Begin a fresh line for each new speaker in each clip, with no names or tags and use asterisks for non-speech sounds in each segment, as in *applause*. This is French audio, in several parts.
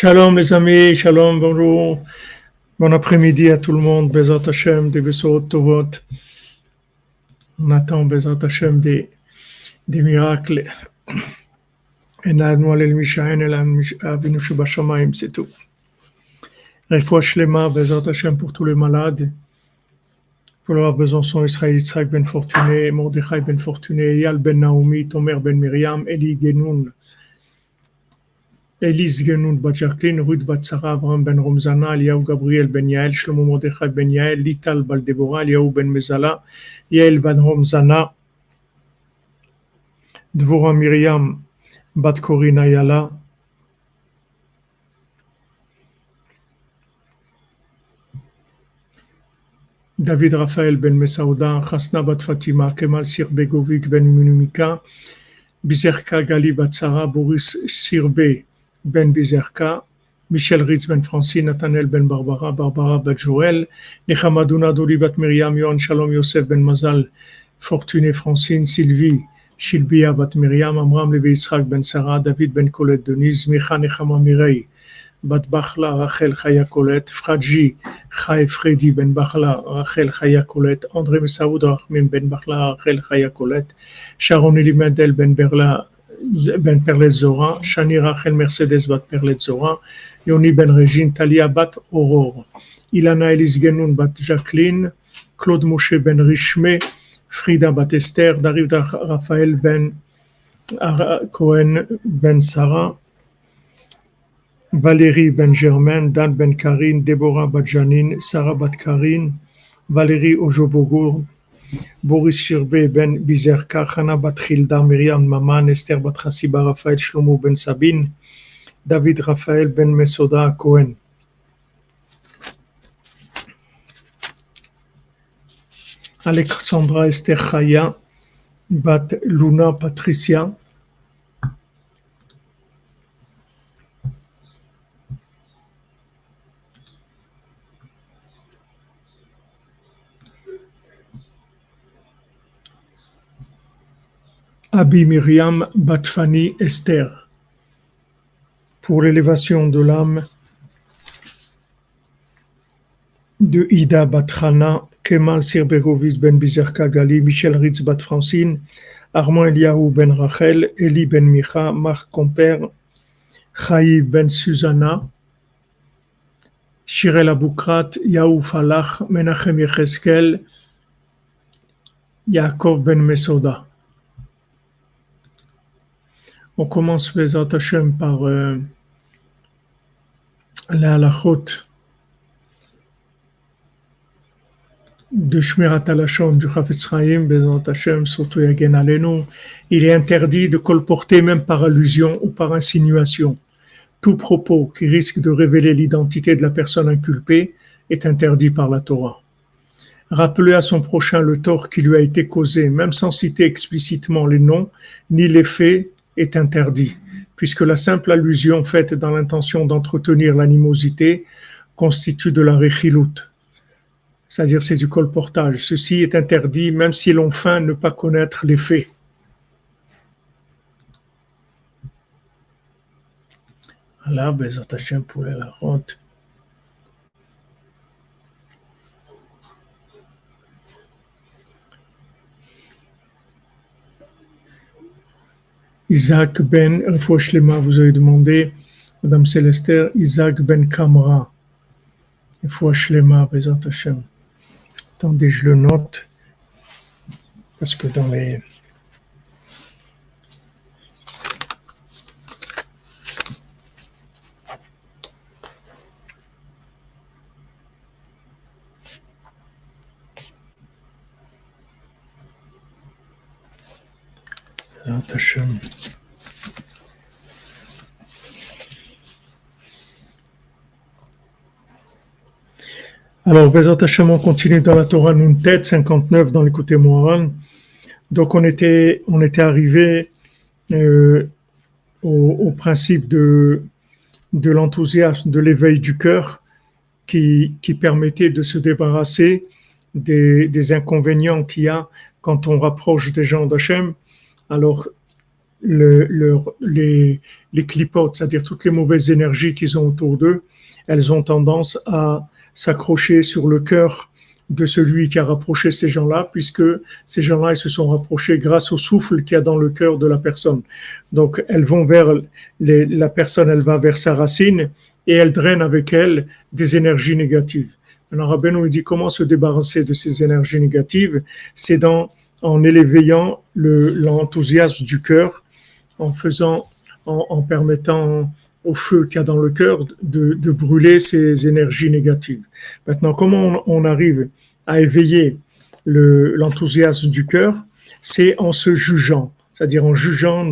Shalom les amis, shalom, bonjour, bon après-midi à tout le monde, Bezat Hashem, des vaisseaux Tovot. On attend Bezat Hashem des, des miracles. Et c'est tout. Refoua Shlema, Bezat Hashem pour tous les malades. Pour avoir Besançon, Israël, Yitzhak Ben Fortuné, Mordechai Ben Fortuné, Yal Ben Naomi, Tomer Ben Miriam, Eli Genoun. Elise Genoun Bat Jacqueline, Ruth Bat Sarah, Abraham Ben Romzana, Eliaou Gabriel Ben Yael, Shlomo Mordechai Ben Yael, Lital Baldebora, Eliaou Ben Mezala, Yael Ben Romzana, Dvora Miriam Bat Corina Yala, David Raphaël Ben Mesauda, Chasna Bat Fatima, Kemal Sir Begovic Ben Munumika, Bizerka Gali Bat Sarah, Boris Sirbe ben Bizerka, Michel Ritz ben Francine, Nathaniel ben Barbara, Barbara ben Joël, Nechamadouna Doli bat Myriam, Yohan Shalom Yosef ben Mazal, Fortuné Francine, Sylvie, Shilbia bat Myriam, Amram Levi Yitzhak ben Sarah, David ben Colette Denise, Micha Nechama Mirei, bat Bachla Rachel Chaya Colette, Fradji Chai Freddy ben Bachla Rachel Chaya Colette, André ben Bachla Rachel Chaya Colette, Sharon Elimendel ben Berla ben Perlet Zora, Shani Rachel Mercedes bat Perlet Zora, Yoni ben Regine, Talia bat Aurore, Ilana Elis Genoun bat Jacqueline, Claude Moshe ben Richme, Frida bat Esther, David Raphaël ben Cohen ben Sarah, Valérie ben Germain, Dan ben Karine, Deborah bat Janine, Sarah bat Karine, Valérie Ojobogour, Boris Shirbe ben Bizerka, Chana bat Childa, Myriam Maman, Esther bat Chassiba, Raphaël Shlomo ben Sabine, David Raphaël ben Mesoda Cohen. Alexandra Esther Chaya, bat Luna Patricia, Abi Myriam Batfani Esther. Pour l'élévation de l'âme de Ida Batrana, Kemal Sirbegovic Ben Bizerka Gali, Michel Ritz Bat Francine, Armand Eliaou Ben Rachel, Eli Ben Micha, Marc Comper, Chaï Ben Susanna, Shirel Aboukrat, Yaou Falach, Menachem Yecheskel, Yaakov Ben Mesoda. On commence les Hashem par euh, la halachot de Shmirat Alashon du Chafetz Chaim, Bezat Hashem, surtout Yagen Alenu. Il est interdit de colporter, même par allusion ou par insinuation. Tout propos qui risque de révéler l'identité de la personne inculpée est interdit par la Torah. Rappeler à son prochain le tort qui lui a été causé, même sans citer explicitement les noms ni les faits est interdit, puisque la simple allusion faite dans l'intention d'entretenir l'animosité constitue de la réchiloute, c'est-à-dire c'est du colportage. Ceci est interdit même si l'on feint ne pas connaître les faits. Ben, la honte. Isaac Ben, Shlema, vous avez demandé, Madame Célestère, Isaac Ben Kamra, Shlema, Bezat Hashem. Attendez, je le note, parce que dans les... Alors, Bezat Hashem, on continue dans la Torah Nuntet 59 dans l'écouté Moharan. Donc, on était, on était arrivé euh, au, principe de, de l'enthousiasme, de l'éveil du cœur qui, qui permettait de se débarrasser des, des inconvénients qu'il y a quand on rapproche des gens d'Hachem. Alors, le, les, les clipotes, c'est-à-dire toutes les mauvaises énergies qu'ils ont autour d'eux, elles ont tendance à s'accrocher sur le cœur de celui qui a rapproché ces gens-là, puisque ces gens-là, ils se sont rapprochés grâce au souffle qu'il y a dans le cœur de la personne. Donc, elles vont vers les, la personne, elle va vers sa racine et elle draine avec elle des énergies négatives. Alors, Rabbeinu dit comment se débarrasser de ces énergies négatives, c'est dans en éveillant l'enthousiasme du cœur, en faisant, en, permettant au feu qu'il y a dans le cœur de, brûler ces énergies négatives. Maintenant, comment on, arrive à éveiller l'enthousiasme du cœur? C'est en se jugeant, c'est-à-dire en jugeant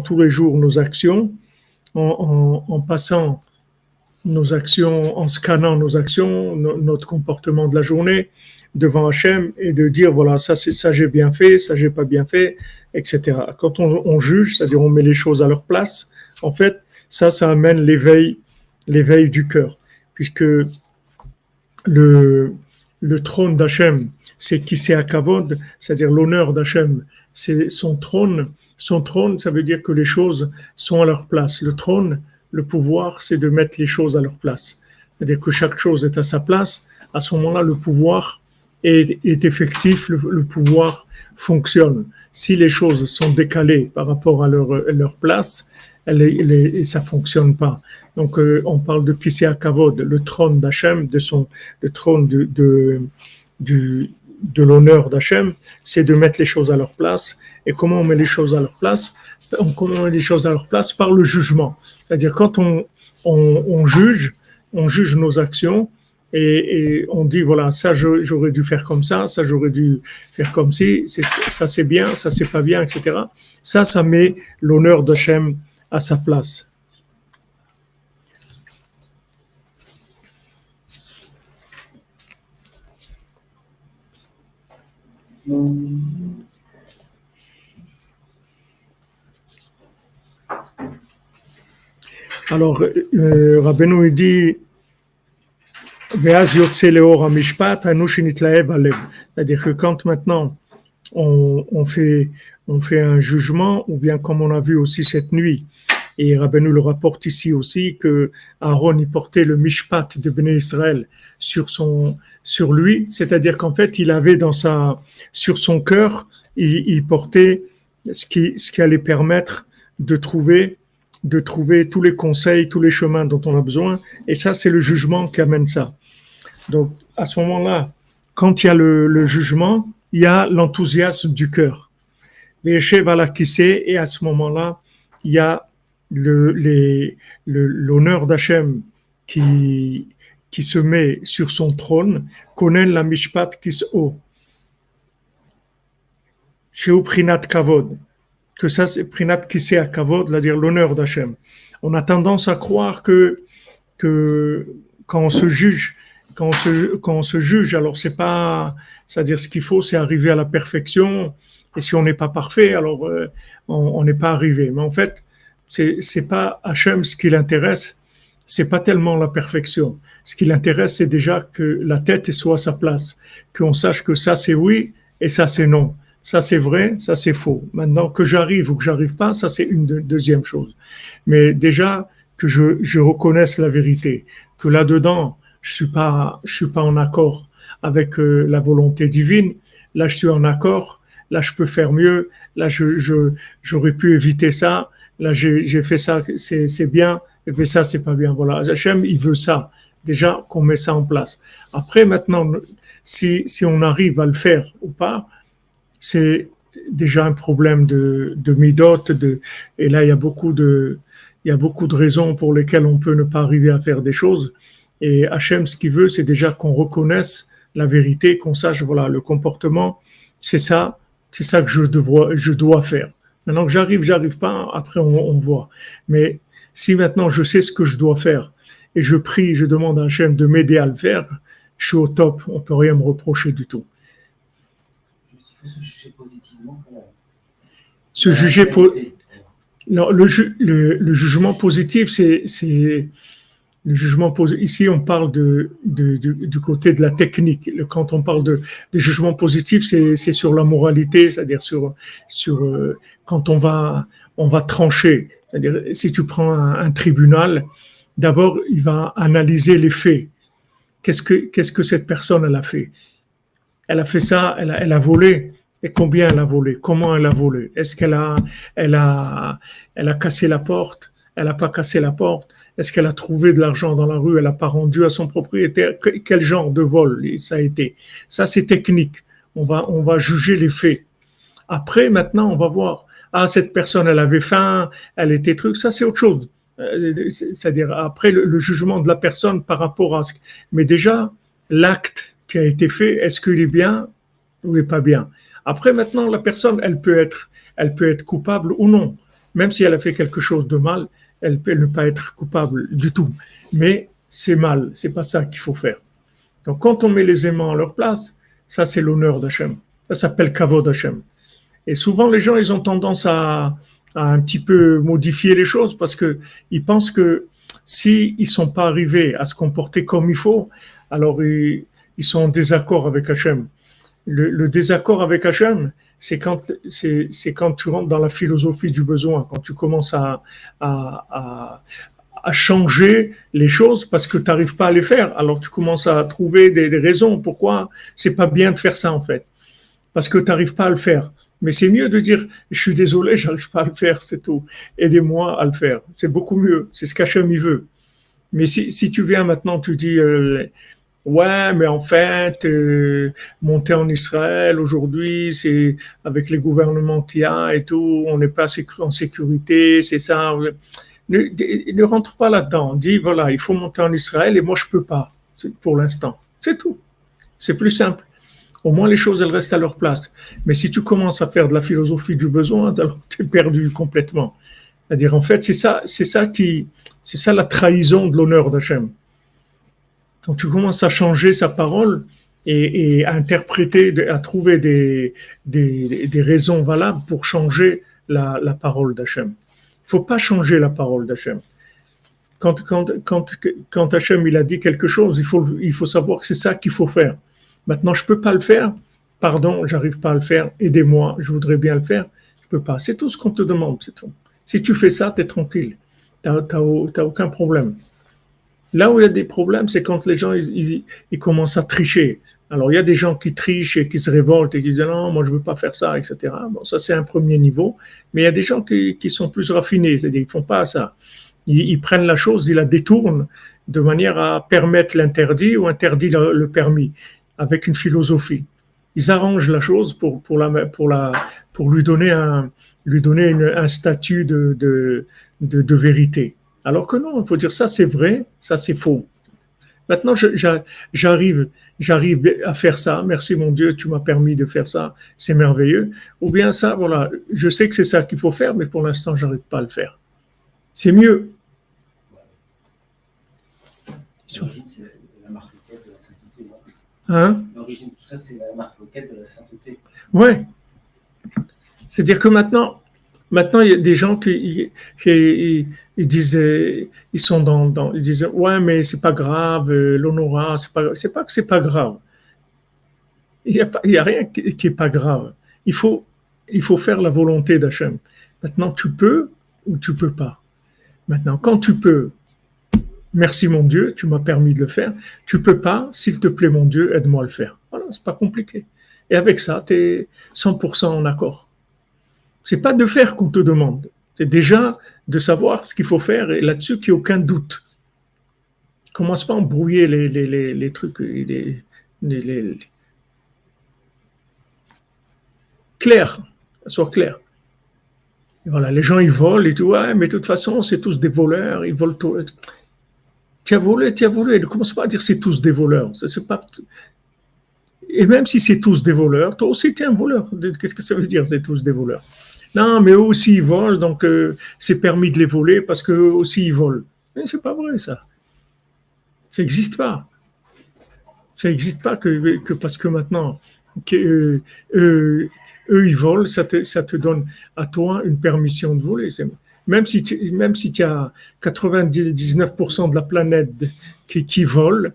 tous les jours nos actions, en, passant nos actions, en scannant nos actions, notre comportement de la journée devant Hachem et de dire voilà, ça, ça j'ai bien fait, ça j'ai pas bien fait, etc. Quand on, juge, c'est-à-dire on met les choses à leur place, en fait, ça, ça amène l'éveil, l'éveil du cœur, puisque le, trône d'Hachem, c'est qui c'est à Kavod, c'est-à-dire l'honneur d'Hachem, c'est son trône. Son trône, ça veut dire que les choses sont à leur place. Le trône, le pouvoir, c'est de mettre les choses à leur place. C'est-à-dire que chaque chose est à sa place. À ce moment-là, le pouvoir est, effectif, le, pouvoir fonctionne. Si les choses sont décalées par rapport à leur place, elle, elle, ça fonctionne pas. Donc, euh, on parle de Kisea Kavod, le trône d'Hachem, de son, le trône de, de, du, de l'honneur d'Hachem, c'est de mettre les choses à leur place. Et comment on met les choses à leur place? On comment on met les choses à leur place? Par le jugement. C'est-à-dire quand on, on, on, juge, on juge nos actions et, et on dit voilà ça j'aurais dû faire comme ça, ça j'aurais dû faire comme ci, ça c'est bien, ça c'est pas bien, etc. Ça, ça met l'honneur d'Hachem à sa place. Alors, euh, Rabbeinu dit c'est-à-dire que quand maintenant on, fait, on fait un jugement, ou bien comme on a vu aussi cette nuit, et Rabbeinu le rapporte ici aussi, que Aaron y portait le mishpat de Béné Israël sur, son, sur lui, c'est-à-dire qu'en fait il avait dans sa, sur son cœur, il, il portait ce qui, ce qui allait permettre de trouver de trouver tous les conseils, tous les chemins dont on a besoin. Et ça, c'est le jugement qui amène ça. Donc, à ce moment-là, quand il y a le, jugement, il y a l'enthousiasme du cœur. Et à ce moment-là, il y a l'honneur d'Hachem qui, qui se met sur son trône, connaît la mishpat kis'o. Chez Prinat Kavod, que ça c'est Prinat à Kavod, c'est-à-dire l'honneur d'Hachem. On a tendance à croire que, que quand on se juge, quand on se, juge, alors c'est pas, c'est-à-dire ce qu'il faut, c'est arriver à la perfection. Et si on n'est pas parfait, alors euh, on n'est pas arrivé. Mais en fait, c'est c'est pas Hachem ce qui l'intéresse, c'est pas tellement la perfection. Ce qui l'intéresse, c'est déjà que la tête soit à sa place, qu'on sache que ça c'est oui et ça c'est non. Ça c'est vrai, ça c'est faux. Maintenant que j'arrive ou que j'arrive pas, ça c'est une deuxième chose. Mais déjà que je reconnaisse la vérité, que là-dedans, je suis pas, je suis pas en accord avec euh, la volonté divine. Là, je suis en accord. Là, je peux faire mieux. Là, je, je, j'aurais pu éviter ça. Là, j'ai, j'ai fait ça, c'est, c'est bien. Et fait ça, c'est pas bien. Voilà. Hachem, il veut ça. Déjà, qu'on met ça en place. Après, maintenant, si, si on arrive à le faire ou pas, c'est déjà un problème de, de midot, de, et là, il y a beaucoup de, il y a beaucoup de raisons pour lesquelles on peut ne pas arriver à faire des choses. Et Hachem, ce qu'il veut, c'est déjà qu'on reconnaisse la vérité, qu'on sache, voilà, le comportement, c'est ça, c'est ça que je, devrais, je dois faire. Maintenant que j'arrive, j'arrive pas, après on, on, voit. Mais si maintenant je sais ce que je dois faire et je prie, je demande à Hachem de m'aider à le faire, je suis au top, on peut rien me reprocher du tout. Il faut se juger positivement Se juger. Non, le, le, le, jugement positif, c'est Le jugement ici, on parle de, du côté de la technique. Quand on parle de, jugement positif, c'est sur la moralité, c'est-à-dire sur, sur euh, quand on va, on va trancher. C'est-à-dire, si tu prends un, tribunal, d'abord, il va analyser les faits. Qu'est-ce que, que cette personne elle a fait? Elle a fait ça, elle a, elle a volé. Et combien elle a volé? Comment elle a volé? Est-ce qu'elle a, elle a, elle a cassé la porte? Elle n'a pas cassé la porte est-ce qu'elle a trouvé de l'argent dans la rue? Elle n'a pas rendu à son propriétaire? Quel genre de vol ça a été? Ça, c'est technique. On va, juger les faits. Après, maintenant, on va voir. Ah, cette personne, elle avait faim, elle était truc. Ça, c'est autre chose. Euh, c'est-à-dire après le, jugement de la personne par rapport à ce. Mais déjà, l'acte qui a été fait, est-ce qu'il est bien ou est pas bien? Après, maintenant, la personne, elle peut être coupable ou non, même si elle a fait quelque chose de mal elle peut ne pas être coupable du tout. Mais c'est mal, c'est pas ça qu'il faut faire. Donc quand on met les aimants à leur place, ça c'est l'honneur d'Hachem. Ça s'appelle kavod d'Hachem. Et souvent les gens, ils ont tendance à, un petit peu modifier les choses parce que ils pensent que s'ils ne sont pas arrivés à se comporter comme il faut, alors ils, sont en désaccord avec Hachem. Le, le désaccord avec Hachem, c'est quand, c'est, quand tu rentres dans la philosophie du besoin, quand tu commences à, à, à, changer les choses parce que tu n'arrives pas à les faire. Alors tu commences à trouver des, raisons pourquoi c'est pas bien de faire ça en fait. Parce que tu n'arrives pas à le faire. Mais c'est mieux de dire je suis désolé, *laughs* j'arrive pas à le faire, c'est tout. Aidez-moi à le faire. C'est beaucoup mieux. C'est ce qu'Hachem veut. Mais si, si tu viens maintenant, tu dis euh, Ouais, mais en fait, euh, monter en Israël aujourd'hui, c'est avec les gouvernements qu'il y a et tout, on n'est pas en sécurité, c'est ça. Ne, rentre pas là-dedans. Dis voilà, il faut monter en Israël et moi je peux pas pour l'instant. C'est tout. C'est plus simple. Au moins les choses elles restent à leur place. Mais si tu commences à faire de la philosophie du besoin, *laughs* alors tu es perdu complètement. C'est-à-dire en fait, c'est ça, c'est ça qui, c'est ça la trahison de l'honneur d'Hachem. Donc tu commences à changer sa parole et, à interpréter, à trouver des, des, raisons valables pour changer la, parole d'Hachem. Il faut pas changer la parole d'Hachem. Quand, quand, quand, quand Hachem il a dit quelque chose, il faut, il faut savoir que c'est ça qu'il faut faire. Maintenant, je peux pas le faire. Pardon, j'arrive pas à le faire. Aidez-moi, je voudrais bien le faire. Je peux pas. C'est tout ce qu'on te demande, c'est tout. Si tu fais ça, tu es tranquille. Tu n'as aucun problème. Là où il y a des problèmes, c'est quand les gens ils, commencent à tricher. Alors il y a des gens qui trichent et qui se révoltent et qui disent non, moi je veux pas faire ça, etc. Bon, ça c'est un premier niveau. Mais il y a des gens qui, sont plus raffinés, c'est-à-dire ils font pas ça. Ils, prennent la chose, ils la détournent de manière à permettre l'interdit ou interdire le, permis avec une philosophie. Ils arrangent la chose pour, lui donner un, statut de vérité. Alors que non, il faut dire ça c'est vrai, ça c'est faux. Maintenant, j'arrive, j'arrive à faire ça. Merci mon Dieu, tu m'as permis de faire ça. C'est merveilleux. Ou bien ça, voilà, je sais que c'est ça qu'il faut faire, mais pour l'instant, j'arrive pas à le faire. C'est mieux. L'origine, c'est la marque de la sainteté. Hein? L'origine de tout ça, c'est la marque de la sainteté. Ouais. C'est-à-dire que maintenant, Maintenant, il y a des gens qui, ils disent, ils sont dans, ils disent, ouais, mais c'est pas grave, euh, l'honorat, c'est pas, c'est pas que c'est pas grave. Il n'y a, a, rien qui est pas grave. Il faut, il faut faire la volonté d'Hachem. Maintenant, tu peux ou tu peux pas. Maintenant, quand tu peux, merci mon Dieu, tu m'as permis de le faire. Tu peux pas, s'il te plaît mon Dieu, aide-moi à le faire. Voilà, c'est pas compliqué. Et avec ça, tu es 100% en accord. C'est pas de faire qu'on te demande. C'est déjà de savoir ce qu'il faut faire et là-dessus qu'il n'y a aucun doute. Commence pas à embrouiller les, les, les, trucs. Les, clair, soit clair. voilà, les gens ils volent et tout, ouais, mais de toute façon, c'est tous des voleurs, ils volent tout. Tu as volé, tu as volé. Ne commence pas à dire c'est tous des voleurs. C'est pas. Et même si c'est tous des voleurs, toi aussi tu un voleur. Qu'est-ce que ça veut dire, c'est tous des voleurs? Non, mais eux aussi ils volent, donc euh, c'est permis de les voler parce qu'eux aussi ils volent. Mais c'est pas vrai ça. Ça n'existe pas. Ça n'existe pas que, parce que maintenant que, euh, eux ils volent, ça te, donne à toi une permission de voler. même si tu, même si tu as 99% de la planète qui, qui vole,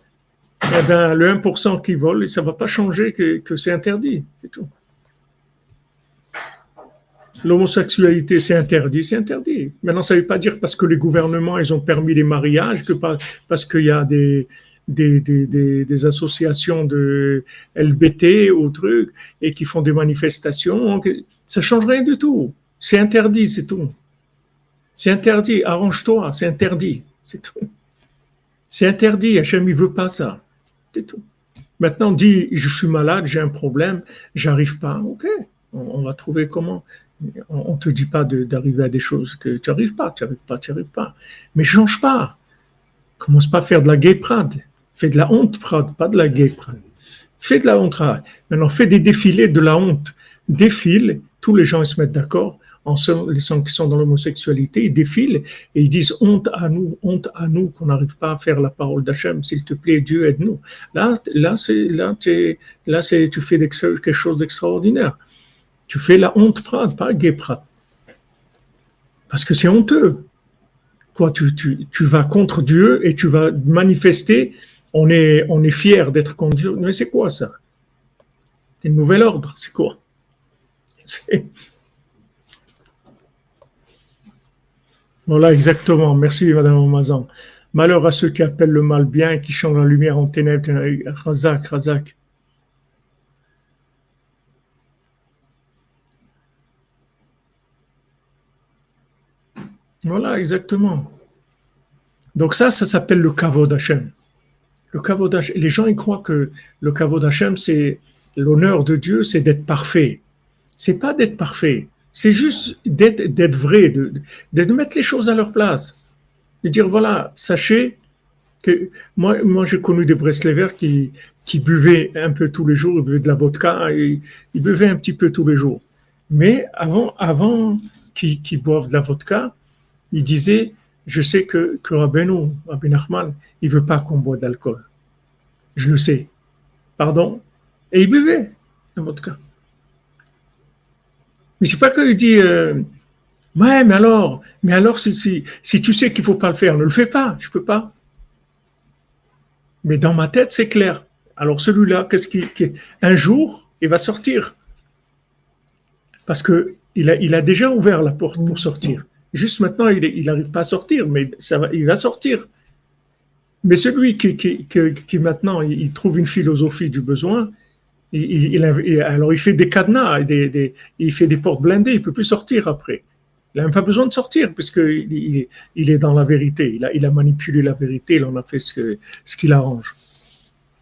eh ben, le 1% qui vole, ça ne va pas changer que c'est interdit, c'est tout. L'homosexualité, c'est interdit, c'est interdit. Maintenant, ça ne veut pas dire parce que les gouvernements, ils ont permis les mariages, que parce qu'il y a des, associations de LBT ou trucs, et qui font des manifestations, ça change rien du tout. C'est interdit, c'est tout. C'est interdit, arrange-toi, c'est interdit, c'est tout. C'est interdit, Hachem, il veut pas ça. C'est tout. Maintenant, dis, je suis malade, j'ai un problème, j'arrive pas. Ok, on, va trouver comment. On, ne te dit pas d'arriver à des choses que tu n'arrives pas, tu n'arrives pas, tu n'arrives pas. Mais change pas. Commence pas à faire de la gay prade. Fais de la honte prade, pas de la gay prade. Fais de la honte. Maintenant, fais des défilés de la honte. Défile, tous les gens ils se mettent d'accord les gens qui sont dans l'homosexualité, ils défilent et ils disent honte à nous, honte à nous qu'on n'arrive pas à faire la parole d'Hachem, s'il te plaît, Dieu aide-nous. Là, là, là, là tu fais quelque chose d'extraordinaire. Tu fais la honte prat, pas gay prat. Parce que c'est honteux. Quoi, tu, vas contre Dieu et tu vas manifester, on est, on est fier d'être contre Dieu. Mais c'est quoi ça? C'est un nouvel ordre, c'est quoi? Voilà, exactement. Merci, Madame Amazon. Malheur à ceux qui appellent le mal bien qui changent la lumière en ténèbres. Razak, Razak. Voilà, exactement. Donc ça, ça s'appelle le kavod Hashem. Le kavod Hashem. Les gens, ils croient que le kavod Hashem, c'est l'honneur de Dieu, c'est d'être parfait. C'est pas d'être parfait. C'est juste d'être vrai, de, de, mettre les choses à leur place. De dire, voilà, sachez que moi, moi j'ai connu des Breslevers qui, qui buvaient un peu tous les jours, ils buvaient de la vodka, et, ils buvaient un petit peu tous les jours. Mais avant, avant qu'ils boivent de la vodka, ils disaient, je sais que, que Rabbeinu, Rabbi Nachman, il veut pas qu'on boive d'alcool. Je le sais. Pardon? Et ils buvaient la vodka. Mais c'est pas qu'il dit, euh, ouais, mais alors, mais alors, si, si, si tu sais qu'il faut pas le faire, ne le fais pas, je peux pas. Mais dans ma tête, c'est clair. Alors celui-là, qu'est-ce qui, un jour, il va sortir. Parce que il a, il a déjà ouvert la porte pour sortir. Juste maintenant, il n'arrive pas à sortir, mais ça va, il va sortir. Mais celui qui, maintenant, il trouve une philosophie du besoin, il, alors il fait des cadenas, des, il fait des portes blindées, il peut plus sortir après. Il n'a même pas besoin de sortir puisqu'il il, il est dans la vérité. Il a, manipulé la vérité, il en a fait ce qu'il arrange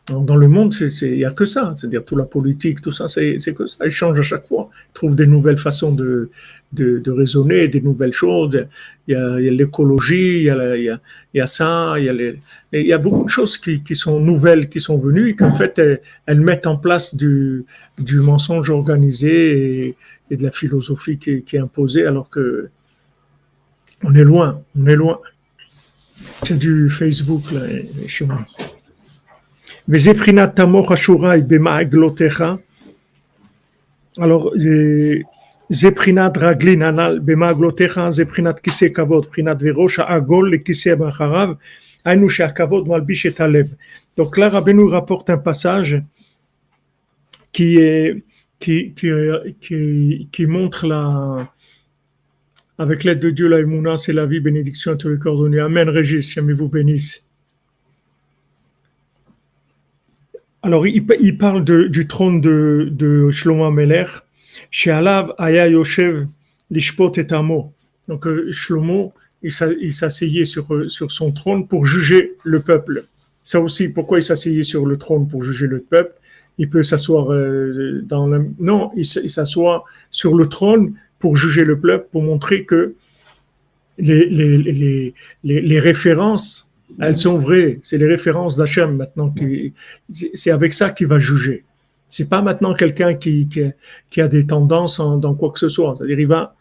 dans le monde, il n'y a que ça. C'est-à-dire, toute la politique, tout ça, c'est que ça. Ils changent à chaque fois. Ils trouvent des nouvelles façons de, de, de raisonner, des nouvelles choses. Il y a l'écologie, il, il, il, y a ça, il y a, les, il y a beaucoup de choses qui, qui, sont nouvelles, qui sont venues et qu'en fait, elles, mettent en place du, du mensonge organisé et, et de la philosophie qui, qui, est imposée alors que on est loin, on est loin. C'est du Facebook, là, chez moi. Alors, euh, Zeprinat Raglin Anal Bemaglotecha, Zeprinat Kise Kavod, Prinat Verosh, Agol, le Kise Bacharav, Ainouche Akavod, Malbish et Alev. Donc là, Rabbi nous rapporte un passage qui, est, qui, qui, qui, qui montre la. Avec l'aide de Dieu, la Emouna, c'est la vie, bénédiction à tous les coordonnées. Amen, Régis, jamais vous bénisse. Alors, il, parle du trône de, Shlomo Meler, chez Alav Aya Yoshev Lishpot et Amo. Donc, euh, Shlomo, il s'asseyait sur, sur son trône pour juger le peuple. Ça aussi, pourquoi il s'asseyait sur le trône pour juger le peuple? Il peut s'asseoir euh, dans le... Non, il s'assoit sur le trône pour juger le peuple, pour montrer que les, les, les, les références elles sont vraies. C'est les références d'Hachem maintenant. Qui, c'est avec ça qu'il va juger. C'est pas maintenant quelqu'un qui, qui, a des tendances dans quoi que ce soit. C'est-à-dire, il va,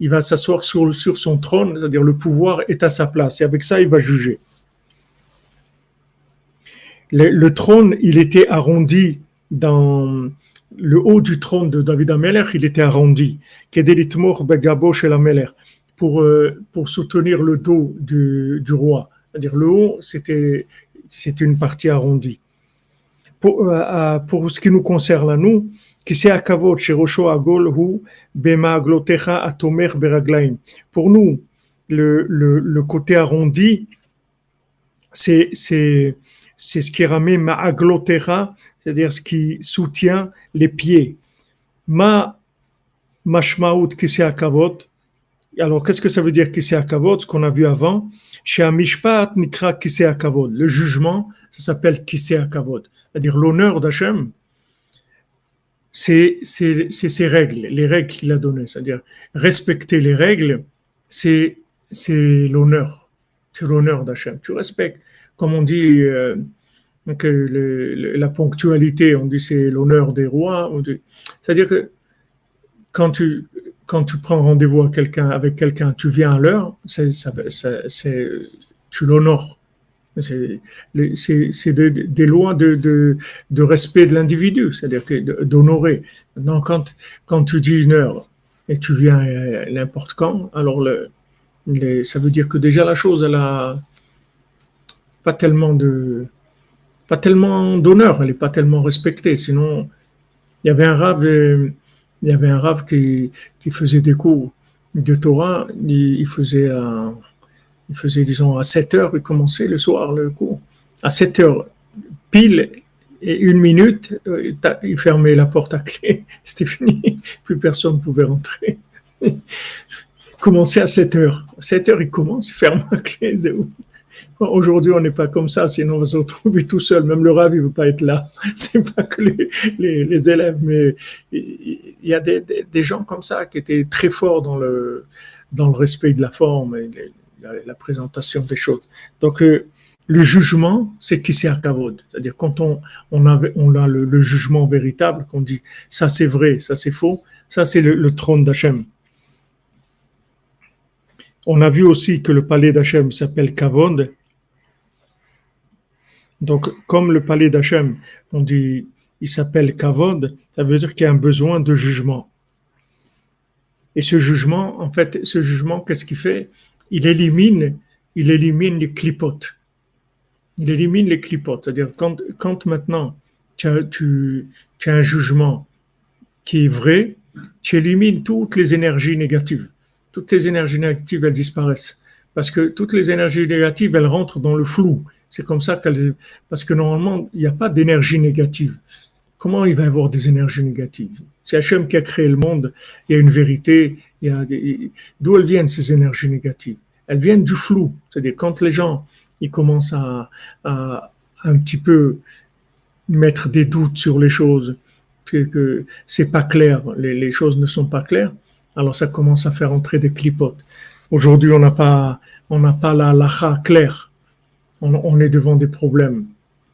il va s'asseoir sur, sur son trône, c'est-à-dire le pouvoir est à sa place. Et avec ça, il va juger. Le, trône, il était arrondi dans le haut du trône de David Ameler, il était arrondi. Begabo chez pour, euh, pour soutenir le dos du, du roi. C'est-à-dire le haut, c'était, une partie arrondie. Pour, euh, pour ce qui nous concerne à nous, pour nous, le, le, côté arrondi, c'est, c'est, c'est ce qui ramène ma'aglotera, c'est-à-dire ce qui soutient les pieds. Ma mashmaout kise akavot. Alors, qu'est-ce que ça veut dire kise akavot? Ce qu'on a vu avant. Chez Amishpat nikra kise akavot. Le jugement, ça s'appelle kise akavot. C'est-à-dire l'honneur d'Hachem, c'est ses règles, les règles qu'il a données. C'est-à-dire respecter les règles, c'est l'honneur. C'est l'honneur d'Hachem. Tu respectes. Comme on dit, euh, la ponctualité, on dit c'est l'honneur des rois. C'est-à-dire que quand tu, quand tu prends rendez-vous avec quelqu'un, tu viens à l'heure, tu l'honores. C'est, des, lois de, respect de l'individu, c'est-à-dire d'honorer. Maintenant, quand, tu dis une heure et tu viens n'importe quand, alors ça veut dire que déjà la chose, elle a pas tellement pas tellement d'honneur, elle n'est pas tellement respectée. Sinon, il y avait un rave, euh, il y avait un rave qui, qui faisait des cours de Torah. Il, faisait, il faisait, disons, à 7 heures, il commençait le soir le cours. À 7 heures, pile et une minute, euh, il fermait la porte à clé. *laughs* C'était fini. Plus personne ne pouvait rentrer. *laughs* Commencer à 7 heures. À 7 heures, il commence, il ferme la clé. Aujourd'hui, on n'est pas comme ça, sinon on va se retrouver tout seul. Même le rave, il veut pas être là. *laughs* C'est pas que les, élèves, mais il y a des, gens comme ça qui étaient très forts dans le, dans le respect de la forme et la, présentation des choses. Donc, euh, le jugement, c'est qui c'est kavod. C'est-à-dire quand on, on, avait, on a le, jugement véritable, qu'on dit ça c'est vrai, ça c'est faux, ça c'est le, le trône d'Hachem. On a vu aussi que le palais d'Hachem s'appelle Kavod, donc, comme le palais d'Hachem, on dit, il s'appelle Kavod, ça veut dire qu'il y a un besoin de jugement. Et ce jugement, en fait, ce jugement, qu'est-ce qu'il fait? Il élimine, il élimine les clipotes. Il élimine les clipotes. C'est-à-dire, quand, quand maintenant tu as, tu, tu as un jugement qui est vrai, tu élimines toutes les énergies négatives. Toutes les énergies négatives, elles disparaissent. Parce que toutes les énergies négatives, elles rentrent dans le flou. C'est comme ça qu'elle. Parce que normalement, il n'y a pas d'énergie négative. Comment il va y avoir des énergies négatives? C'est Hachem qui a créé le monde, il y a une vérité, il y a d'où elles viennent ces énergies négatives? Elles viennent du flou. C'est-à-dire quand les gens ils commencent à, à, un petit peu mettre des doutes sur les choses, que, que c'est pas clair, les, les, choses ne sont pas claires, alors ça commence à faire entrer des clipotes. Aujourd'hui, on n'a pas, on n'a pas la lacha claire on, est devant des problèmes,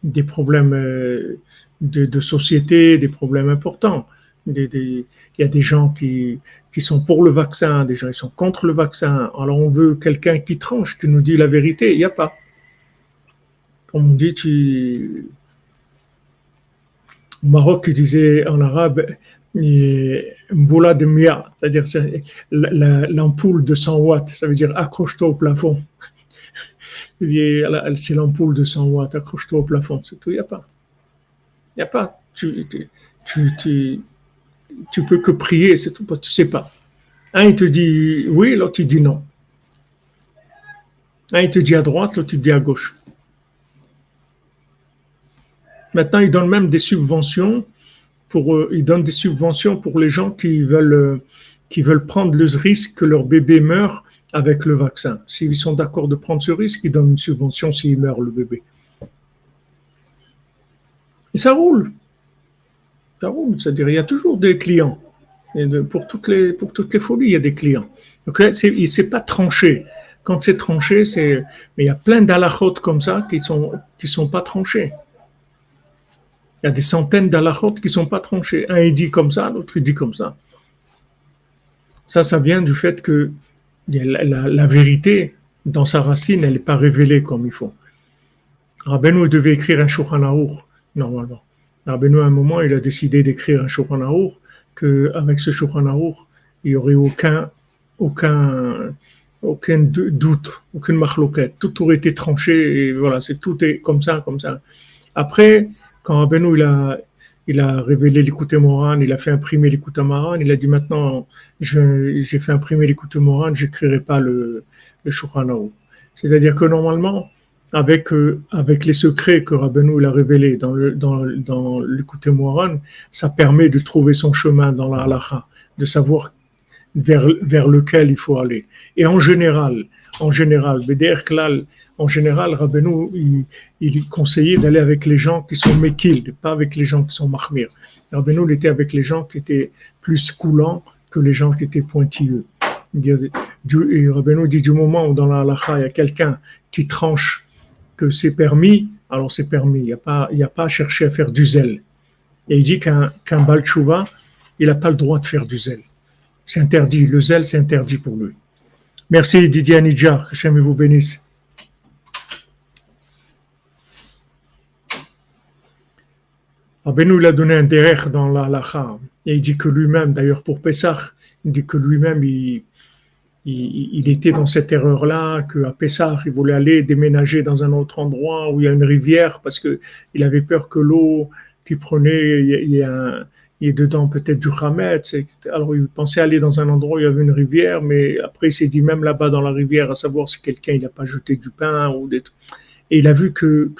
des problèmes euh, de, société, des problèmes importants. il y a des gens qui, qui sont pour le vaccin, des gens qui sont contre le vaccin. Alors on veut quelqu'un qui tranche, qui nous dit la vérité. Il n'y a pas. Comme on dit, tu... au Maroc, ils disaient en arabe, Mboula de Mia, c'est-à-dire l'ampoule de 100 watts, ça veut dire accroche-toi au plafond *laughs* c'est l'ampoule de 100 watts, accroche-toi au plafond, c'est tout, il n'y a pas. Il n'y a pas. Tu, peux que prier, c'est tout, tu ne sais pas. Un, il te dit oui, l'autre, il dit non. Un, il te dit à droite, l'autre, il te dit à gauche. Maintenant, il donne même des subventions pour, euh, il donne des subventions pour les gens qui veulent, euh, qui veulent prendre le risque que leur bébé meure avec le vaccin. S'ils sont d'accord de prendre ce risque, ils donnent une subvention s'il meurt le bébé. Et ça roule. Ça roule. C'est-à-dire, il y a toujours des clients. Et pour, toutes les, pour toutes les folies, il y a des clients. Donc, c'est, c'est pas tranché. Quand c'est tranché, c'est, mais il y a plein d'alachot comme ça qui sont, qui sont pas tranchés. Il y a des centaines d'alachot qui sont pas tranchés. Un, il dit comme ça, l'autre, il dit comme ça. Ça, ça vient du fait que la, vérité, dans sa racine, elle n'est pas révélée comme il faut. Rabbeinu devait écrire un Shulchan normalement. Rabbeinu, à un moment, il a décidé d'écrire un Shulchan qu'avec ce Shulchan il n'y aurait aucun, aucun, aucun doute, aucune marloquette. Tout aurait été tranché et voilà, c'est tout est comme ça, comme ça. Après, quand Rabbeinu il a, il a révélé l'écoute Moran, il a fait imprimer l'écoute Moran, il a dit maintenant, j'ai fait imprimer l'écoute Moran, j'écrirai pas le, le C'est-à-dire que normalement, avec, euh, avec les secrets que Rabbeinu a révélés dans le dans, dans l'écoute Moran, ça permet de trouver son chemin dans la halakha, de savoir vers, vers lequel il faut aller. Et en général, en général, en général, Rabbeinu, il, il conseillait d'aller avec les gens qui sont mekil, pas avec les gens qui sont mahmir. Rabbeinu, il était avec les gens qui étaient plus coulants que les gens qui étaient pointilleux. Rabbeinu dit du moment où dans la halakha, il y a quelqu'un qui tranche que c'est permis, alors c'est permis. Il n'y a, pas, il a pas à chercher à faire du zèle. Et il dit qu'un qu'un Balchouva, il n'a pas le droit de faire du zèle. C'est interdit. Le zèle, c'est interdit pour lui. Merci Didier Anidjar. Que vous bénisse. Abenou il a donné un derrière dans la lacha. Et il dit que lui-même, d'ailleurs pour Pessah, il dit que lui-même, il, était dans cette erreur-là, qu'à Pessah, il voulait aller déménager dans un autre endroit où il y a une rivière parce qu'il avait peur que l'eau qu'il prenait, il y, a un, il est dedans peut-être du Hametz, etc. Alors il pensait aller dans un endroit où il y avait une rivière, mais après il s'est dit même là-bas dans la rivière, à savoir si quelqu'un il n'a pas jeté du pain ou des trucs. Et il a vu que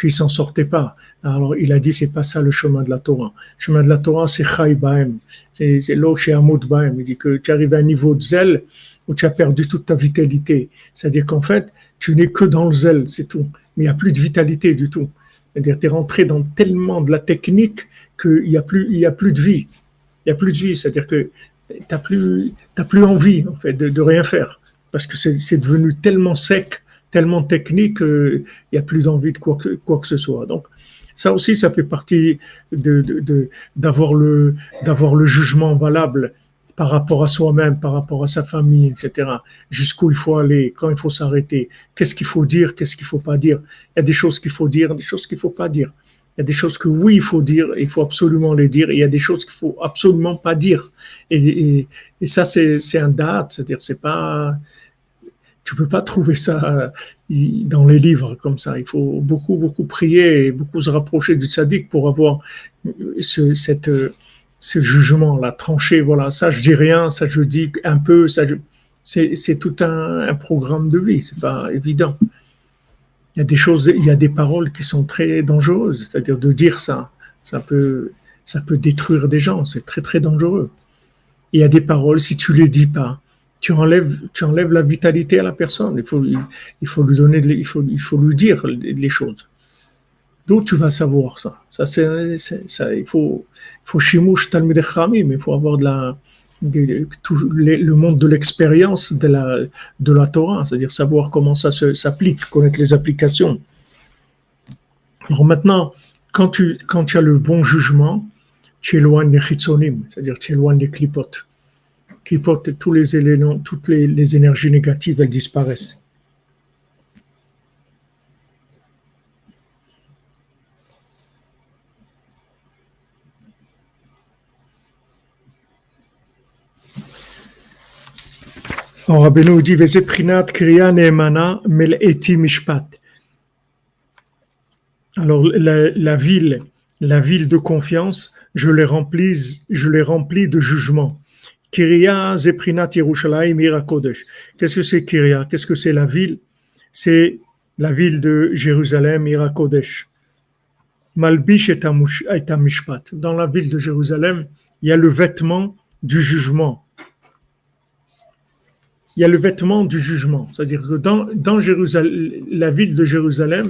qu'il s'en sortait pas. Alors il a dit c'est pas ça le chemin de la Torah. Le chemin de la Torah c'est Chai Baem, c'est l'eau chez Hamoud Baem. Il dit que tu arrives à un niveau de zèle où tu as perdu toute ta vitalité. C'est-à-dire qu'en fait tu n'es que dans le zèle, c'est tout. Mais il n'y a plus de vitalité du tout. C'est-à-dire tu es rentré dans tellement de la technique qu'il n'y a, plus, il a plus de vie. Il n'y a plus de vie, c'est-à-dire que tu n'as plus, plus envie en fait, de, rien faire. Parce que c'est devenu tellement sec, tellement technique qu'il n'y a plus envie de quoi que, quoi que ce soit. Donc, ça aussi, ça fait partie d'avoir de, le, le jugement valable par rapport à soi-même, par rapport à sa famille, etc. Jusqu'où il faut aller, quand il faut s'arrêter, qu'est-ce qu'il faut dire, qu'est-ce qu'il faut pas dire. Il y a des choses qu'il faut dire, des choses qu'il faut pas dire. Il y a des choses que oui, il faut dire, il faut absolument les dire, et il y a des choses qu'il faut absolument pas dire. Et, ça, c'est un date, c'est-à-dire, c'est pas, tu peux pas trouver ça dans les livres comme ça. Il faut beaucoup, beaucoup prier beaucoup se rapprocher du sadique pour avoir ce, cette, ce jugement-là, tranché. Voilà, ça je dis rien, ça je dis un peu, ça c'est tout un, un, programme de vie. C'est pas évident il y a des choses, il y a des paroles qui sont très dangereuses. C'est-à-dire de dire ça, ça peut, ça peut détruire des gens. C'est très très dangereux. Il y a des paroles, si tu les dis pas, tu enlèves, tu enlèves la vitalité à la personne. Il faut, il faut lui donner, il faut, il faut lui dire les choses. D'où tu vas savoir ça Ça ça. Il faut, il faut shimouch talmid il faut avoir la, tout le monde de l'expérience de la, de la Torah, c'est-à-dire savoir comment ça s'applique, connaître les applications. Alors maintenant, quand tu, quand as le bon jugement, tu éloignes les chitzonim, c'est-à-dire tu éloignes les clipotes. Clipotes, tous les éléments, toutes les énergies négatives, elles disparaissent. Alors, Rabbeinu dit Kriya Neemana Mel'eti Mishpat. Alors, la, ville, la ville de confiance, je les remplis, je les remplis de jugement. Kriya Zeprinat Yerushalayim Irakodesh. Qu'est-ce que c'est Kriya? Qu'est-ce que c'est la ville? C'est la ville de Jérusalem, Irakodesh. Malbish et Mishpat. Dans la ville de Jérusalem, il y a le vêtement du jugement il y a le vêtement du jugement. C'est-à-dire que dans, la ville de Jérusalem,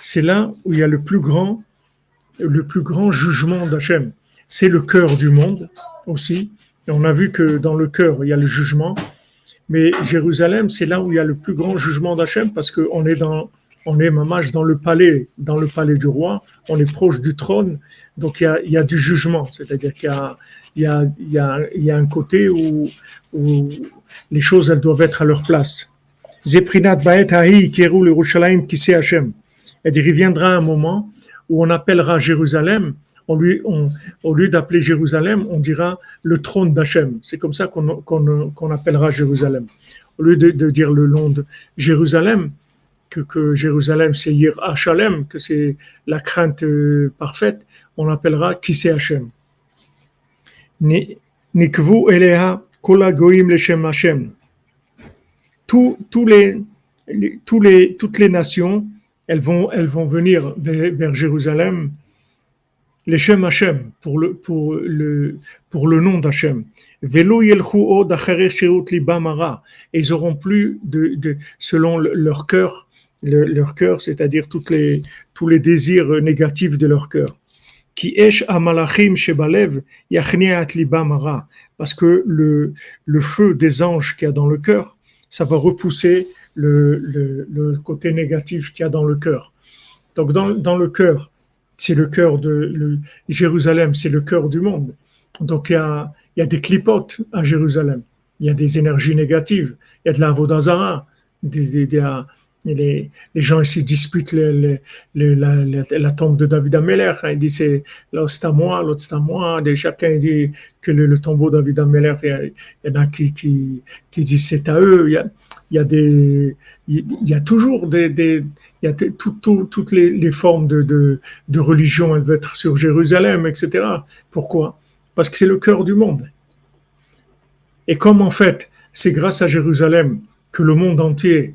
c'est là où il y a le plus grand, jugement d'Hachem. C'est le cœur du monde aussi. on a vu que dans le cœur, il y a le jugement. Mais Jérusalem, c'est là où il y a le plus grand jugement d'Hachem parce qu'on est dans, dans le palais, dans le palais du roi. On est proche du trône. Donc il y a, du jugement. C'est-à-dire qu'il y a, un côté où les choses elles doivent être à leur place. Zeprinat Baet Hahi Yerushalayim Kise Hashem. Il reviendra un moment où on appellera Jérusalem au lieu d'appeler Jérusalem, on dira le trône d'Hachem. C'est comme ça qu'on appellera Jérusalem. Au lieu de, de, dire le nom de Jérusalem, que, que Jérusalem c'est Yir Hachalem, que c'est la crainte euh, parfaite, on appellera qui c'est Hachem. Nikvu Eleha Tous, tous les, tous les, toutes les nations, elles vont, elles vont venir vers, vers Jérusalem les Shem Hashem, pour le, pour le, pour le nom d'Hachem. Velo libamara. Et ils auront plus de, de selon leur cœur, leur cœur, c'est-à-dire toutes les, tous les désirs négatifs de leur cœur. Ki esh amalachim shebalev yachniat libamara. Parce que le, le feu des anges qu'il y a dans le cœur, ça va repousser le, le, côté négatif qu'il y a dans le cœur. Donc dans, dans le cœur, c'est le cœur de le, Jérusalem, c'est le cœur du monde. Donc il y a, il y a des clipotes à Jérusalem, il y a des énergies négatives, il y a de la vodazara, des, des, les, les, gens ici disputent les, la, la, tombe de David Ameller. Hein. Ils disent l'autre c'est à moi, l'autre c'est à moi. Et chacun dit que le, tombeau de David Ameller, il y, en a qui, qui, qui disent c'est à eux. Il y a, il y a toujours des, des il y a tout, tout, toutes les, les formes de, de, de, religion, elles veulent être sur Jérusalem, etc. Pourquoi? Parce que c'est le cœur du monde. Et comme en fait, c'est grâce à Jérusalem que le monde entier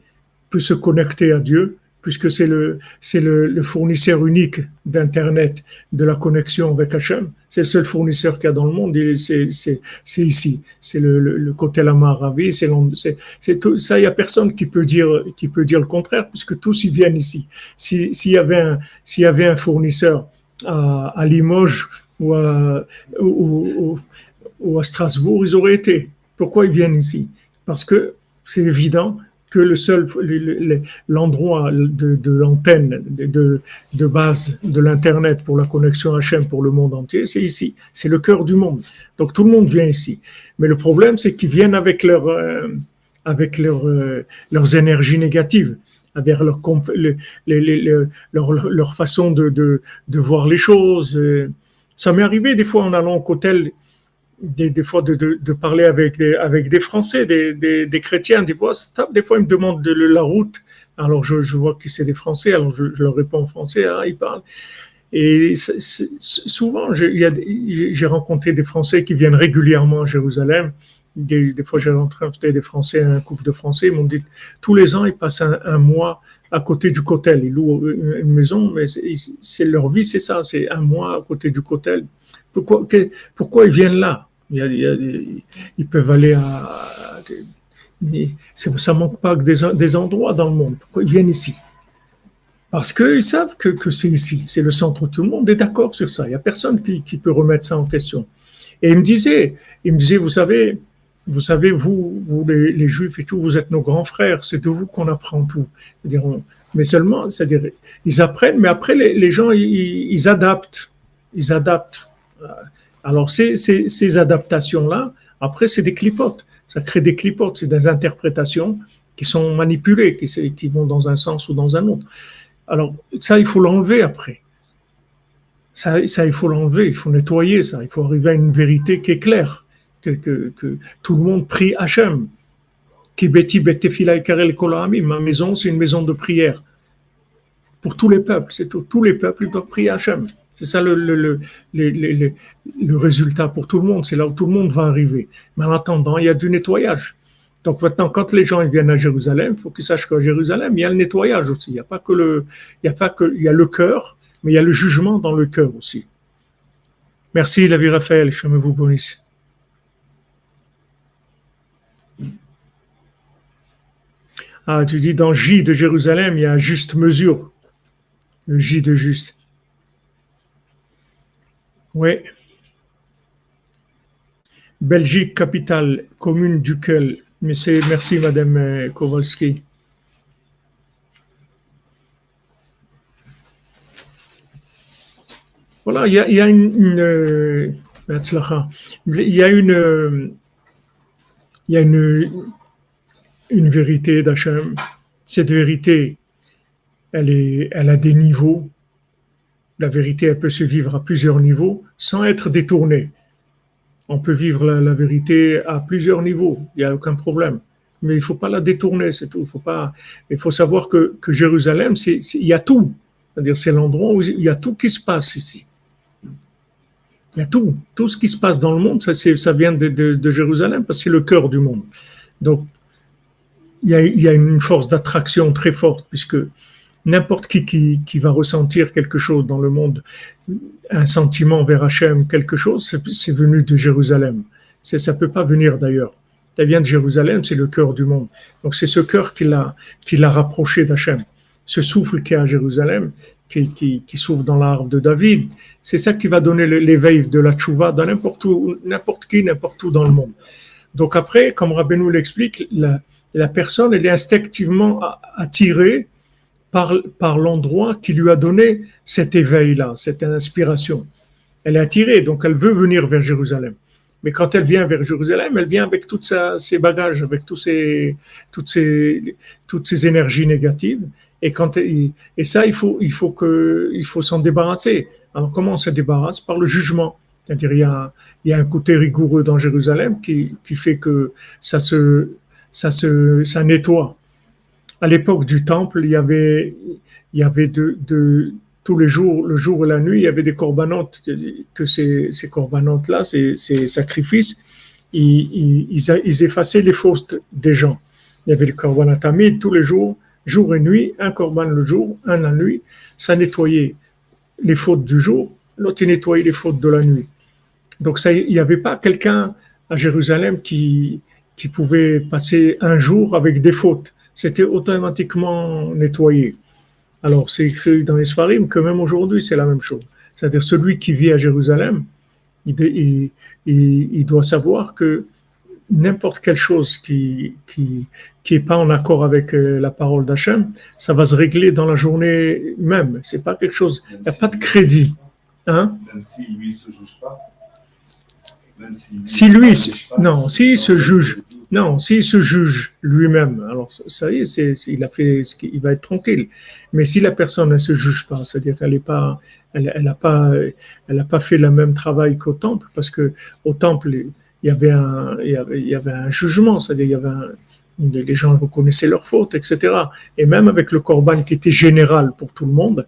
peut se connecter à Dieu, puisque c'est le, c'est le, le, fournisseur unique d'Internet, de la connexion avec Hachem. C'est le seul fournisseur qu'il y a dans le monde, c'est, c'est, ici. C'est le, le, le côté Lamaravi, c'est, c'est, c'est tout, ça, il y a personne qui peut dire, qui peut dire le contraire, puisque tous ils viennent ici. Si, s'il y avait un, y avait un fournisseur à, à Limoges ou à, ou, ou, ou à Strasbourg, ils auraient été. Pourquoi ils viennent ici? Parce que c'est évident que le seul l'endroit de, l'antenne de, de, base de l'internet pour la connexion HM pour le monde entier, c'est ici, c'est le cœur du monde. Donc tout le monde vient ici. Mais le problème, c'est qu'ils viennent avec leur euh, avec leur, euh, leurs énergies négatives, avec leur leur, leur, façon de, de, de voir les choses. Ça m'est arrivé des fois en allant au hôtel des, des fois de, de, de, parler avec des, avec des Français, des, des, des chrétiens, des fois, des fois ils me demandent de la route, alors je, je vois que c'est des Français, alors je, je, leur réponds en français, ah, ils parlent. Et souvent, j'ai rencontré des Français qui viennent régulièrement à Jérusalem. Des, des fois, j'ai rencontré des Français, un couple de Français, ils m'ont dit tous les ans, ils passent un, un mois à côté du cotel. Ils louent une maison, mais c'est leur vie, c'est ça, c'est un mois à côté du cotel. Pourquoi, pourquoi ils viennent là? Ils peuvent aller à. Ça manque pas que des, endroits dans le monde. Pourquoi ils viennent ici Parce qu'ils savent que, c'est ici, c'est le centre. Tout le monde est d'accord sur ça. Il n'y a personne qui, peut remettre ça en question. Et il me disait, il me disait, vous savez, vous savez, vous, vous les, Juifs et tout, vous êtes nos grands frères. C'est de vous qu'on apprend tout. Mais seulement, c'est-à-dire, ils apprennent, mais après, les, gens, ils, ils adaptent. Ils adaptent. Alors, ces, adaptations-là, après, c'est des clipotes. Ça crée des clipotes, c'est des interprétations qui sont manipulées, qui, vont dans un sens ou dans un autre. Alors, ça, il faut l'enlever après. Ça, il faut l'enlever, il faut nettoyer ça. Il faut arriver à une vérité qui est claire, que, tout le monde prie Hachem. Ma maison, c'est une maison de prière. Pour tous les peuples, c'est. Tous les peuples, doivent prier Hachem. C'est ça le, résultat pour tout le monde. C'est là où tout le monde va arriver. Mais en attendant, il y a du nettoyage. Donc maintenant, quand les gens viennent à Jérusalem, il faut qu'ils sachent qu'à Jérusalem, il y a le nettoyage aussi. Il n'y a pas que le, il y a le cœur, mais il y a le jugement dans le cœur aussi. Merci, la vie Raphaël. Je me vous bénisse. Ah, tu dis dans J de Jérusalem, il y a juste mesure. Le J de juste. Oui. Belgique, capitale, commune duquel. Merci, Madame euh, Kowalski. Voilà, il y a, une, euh, il y a une, il y a une, une vérité d'Hachem. Cette vérité, elle, est, elle a des niveaux la vérité, elle peut se vivre à plusieurs niveaux sans être détournée. On peut vivre la, vérité à plusieurs niveaux, il n'y a aucun problème. Mais il ne faut pas la détourner, c'est tout. Il faut, savoir que, Jérusalem, il y a tout. C'est-à-dire, c'est l'endroit où il y a tout qui se passe ici. Il y a tout. Tout ce qui se passe dans le monde, ça, ça vient de, Jérusalem, parce que c'est le cœur du monde. Donc, il y a une force d'attraction très forte, puisque n'importe qui, qui, qui va ressentir quelque chose dans le monde, un sentiment vers Hachem, quelque chose, c'est venu de Jérusalem. Ça ne peut pas venir d'ailleurs. Ça vient de Jérusalem, c'est le cœur du monde. Donc c'est ce cœur qui l'a rapproché d'Hachem. Ce souffle qui est à Jérusalem, qui, qui, qui souffle dans l'arbre de David, c'est ça qui va donner l'éveil de la tchouva dans n'importe qui, n'importe où dans le monde. Donc après, comme Rabbeinu l'explique, la, la personne, elle est instinctivement attirée par, par l'endroit qui lui a donné cet éveil-là, cette inspiration. Elle est attirée, donc elle veut venir vers Jérusalem. Mais quand elle vient vers Jérusalem, elle vient avec tous ses bagages, avec tous ses, toutes, ses, toutes ces énergies négatives. Et, quand, et ça, il faut, il faut, que, il faut s'en débarrasser. Alors comment on se débarrasse? Par le jugement. C'est-à-dire, il y, a, il y a un côté rigoureux dans Jérusalem qui, qui fait que ça se, ça se, ça nettoie à l'époque du temple, il y avait, il y avait de, de, tous les jours, le jour et la nuit, il y avait des corbanotes, que ces, ces corbanotes-là, ces, ces, sacrifices, ils, ils, effaçaient les fautes des gens. Il y avait le corbanat tous les jours, jour et nuit, un corban le jour, un la nuit, ça nettoyait les fautes du jour, l'autre nettoyait les fautes de la nuit. Donc il n'y avait pas quelqu'un à Jérusalem qui, qui pouvait passer un jour avec des fautes c'était automatiquement nettoyé. Alors, c'est écrit dans les Sfarim que même aujourd'hui, c'est la même chose. C'est-à-dire, celui qui vit à Jérusalem, il, il, doit savoir que n'importe quelle chose qui qui qui est pas en accord avec euh, la parole d'Hachem, ça va se régler dans la journée même. C'est pas quelque chose. Il n'y a pas de crédit. Hein? Même si lui se juge pas? Même si lui, si lui non, s'il se juge, non, s'il se juge lui-même, alors ça y est, c'est, il a fait ce qu'il va être tranquille. Mais si la personne ne se juge pas, c'est-à-dire qu'elle n'est pas, elle, elle pas, elle a pas fait le même travail qu'au temple, parce que au temple il y avait un, il y avait, il y avait un jugement, c'est-à-dire il y avait un, les gens reconnaissaient leurs fautes, etc. Et même avec le corban qui était général pour tout le monde,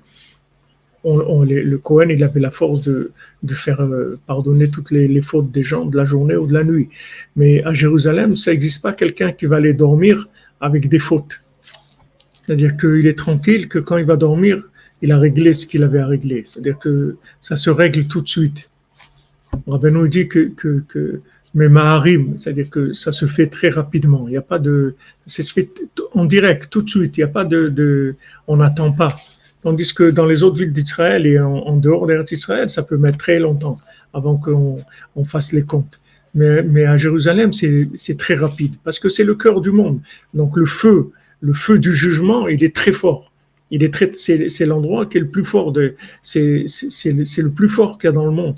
le Cohen, il avait la force de, faire euh, pardonner toutes les, fautes des gens de la journée ou de la nuit. Mais à Jérusalem, ça n'existe pas quelqu'un qui va aller dormir avec des fautes. C'est-à-dire qu'il est tranquille, que quand il va dormir, il a réglé ce qu'il avait à régler. C'est-à-dire que ça se règle tout de suite. Rabbi nous dit que, que, mais Maharim, c'est-à-dire que ça se fait très rapidement. Il n'y a pas de, ça se fait en direct, tout de suite. Il n'y a pas de on n'attend pas. Tandis que dans les autres villes d'Israël et en, dehors d'Israël, ça peut mettre très longtemps avant qu'on on fasse les comptes. Mais, mais à Jérusalem, c'est très rapide parce que c'est le cœur du monde. Donc le feu, le feu du jugement, il est très fort. Il est très, c'est l'endroit qui est le plus fort de, c'est le plus fort qu'il y a dans le monde.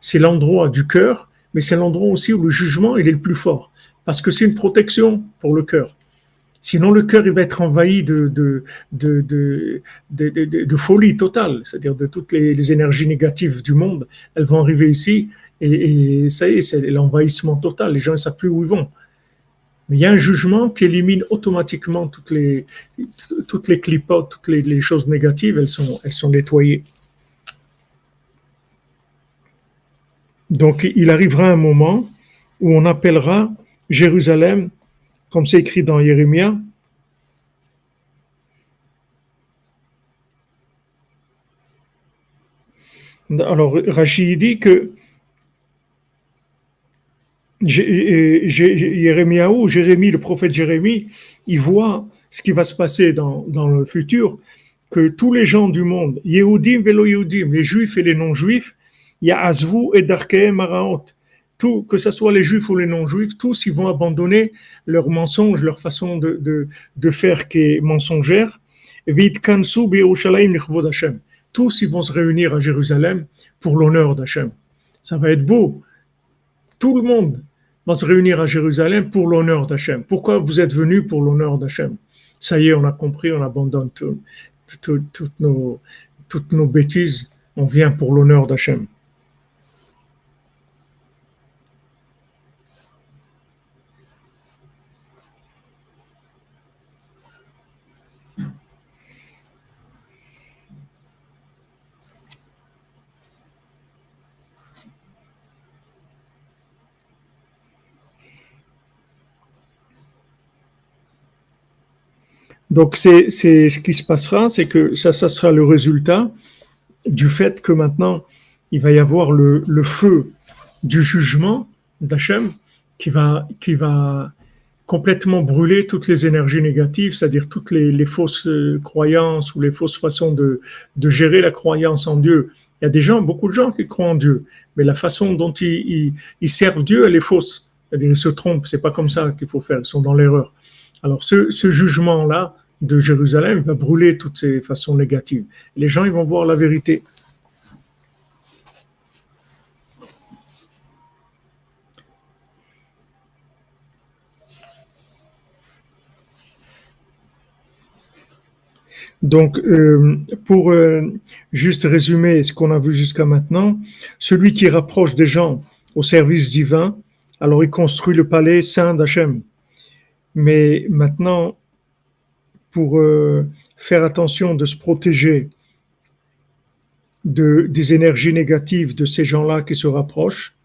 C'est l'endroit du cœur, mais c'est l'endroit aussi où le jugement il est le plus fort parce que c'est une protection pour le cœur. Sinon, le cœur va être envahi de, de, de, folie totale, c'est-à-dire de toutes les, énergies négatives du monde. Elles vont arriver ici et, ça y est, c'est l'envahissement total. Les gens ne savent plus où ils vont. Mais il y a un jugement qui élimine automatiquement toutes les, toutes les toutes les, choses négatives, elles sont nettoyées. Donc, il arrivera un moment où on appellera Jérusalem comme c'est écrit dans Jérémia. Alors, Rachid dit que Jérémiaou, Jérémie, le prophète Jérémie, il voit ce qui va se passer dans, dans le futur, que tous les gens du monde, Yehudim, Velo Yehudim, les juifs et les non-juifs, il y a Azvou et Darkeem Que ce soit les juifs ou les non-juifs, tous ils vont abandonner leur mensonge, leur façon de, de, de faire qui est mensongère. Tous ils vont se réunir à Jérusalem pour l'honneur d'Hachem. Ça va être beau. Tout le monde va se réunir à Jérusalem pour l'honneur d'Hachem. Pourquoi vous êtes venus pour l'honneur d'Hachem Ça y est, on a compris, on abandonne toutes, nos, toutes nos bêtises on vient pour l'honneur d'Hachem. Donc c'est ce qui se passera, c'est que ça, ça sera le résultat du fait que maintenant il va y avoir le, le feu du jugement d'Hachem qui va, qui va complètement brûler toutes les énergies négatives, c'est-à-dire toutes les, les, fausses euh, croyances ou les fausses façons de, de, gérer la croyance en Dieu. Il y a des gens, beaucoup de gens qui croient en Dieu, mais la façon dont ils, ils, ils servent Dieu, elle est fausse. C'est-à-dire ils se trompent, c'est pas comme ça qu'il faut faire, ils sont dans l'erreur. Alors ce, ce jugement-là de Jérusalem va brûler toutes ces façons négatives. Les gens, ils vont voir la vérité. Donc, euh, pour euh, juste résumer ce qu'on a vu jusqu'à maintenant, celui qui rapproche des gens au service divin, alors il construit le palais saint d'Hachem. Mais maintenant, pour euh, faire attention de se protéger de, des énergies négatives de ces gens-là qui se rapprochent,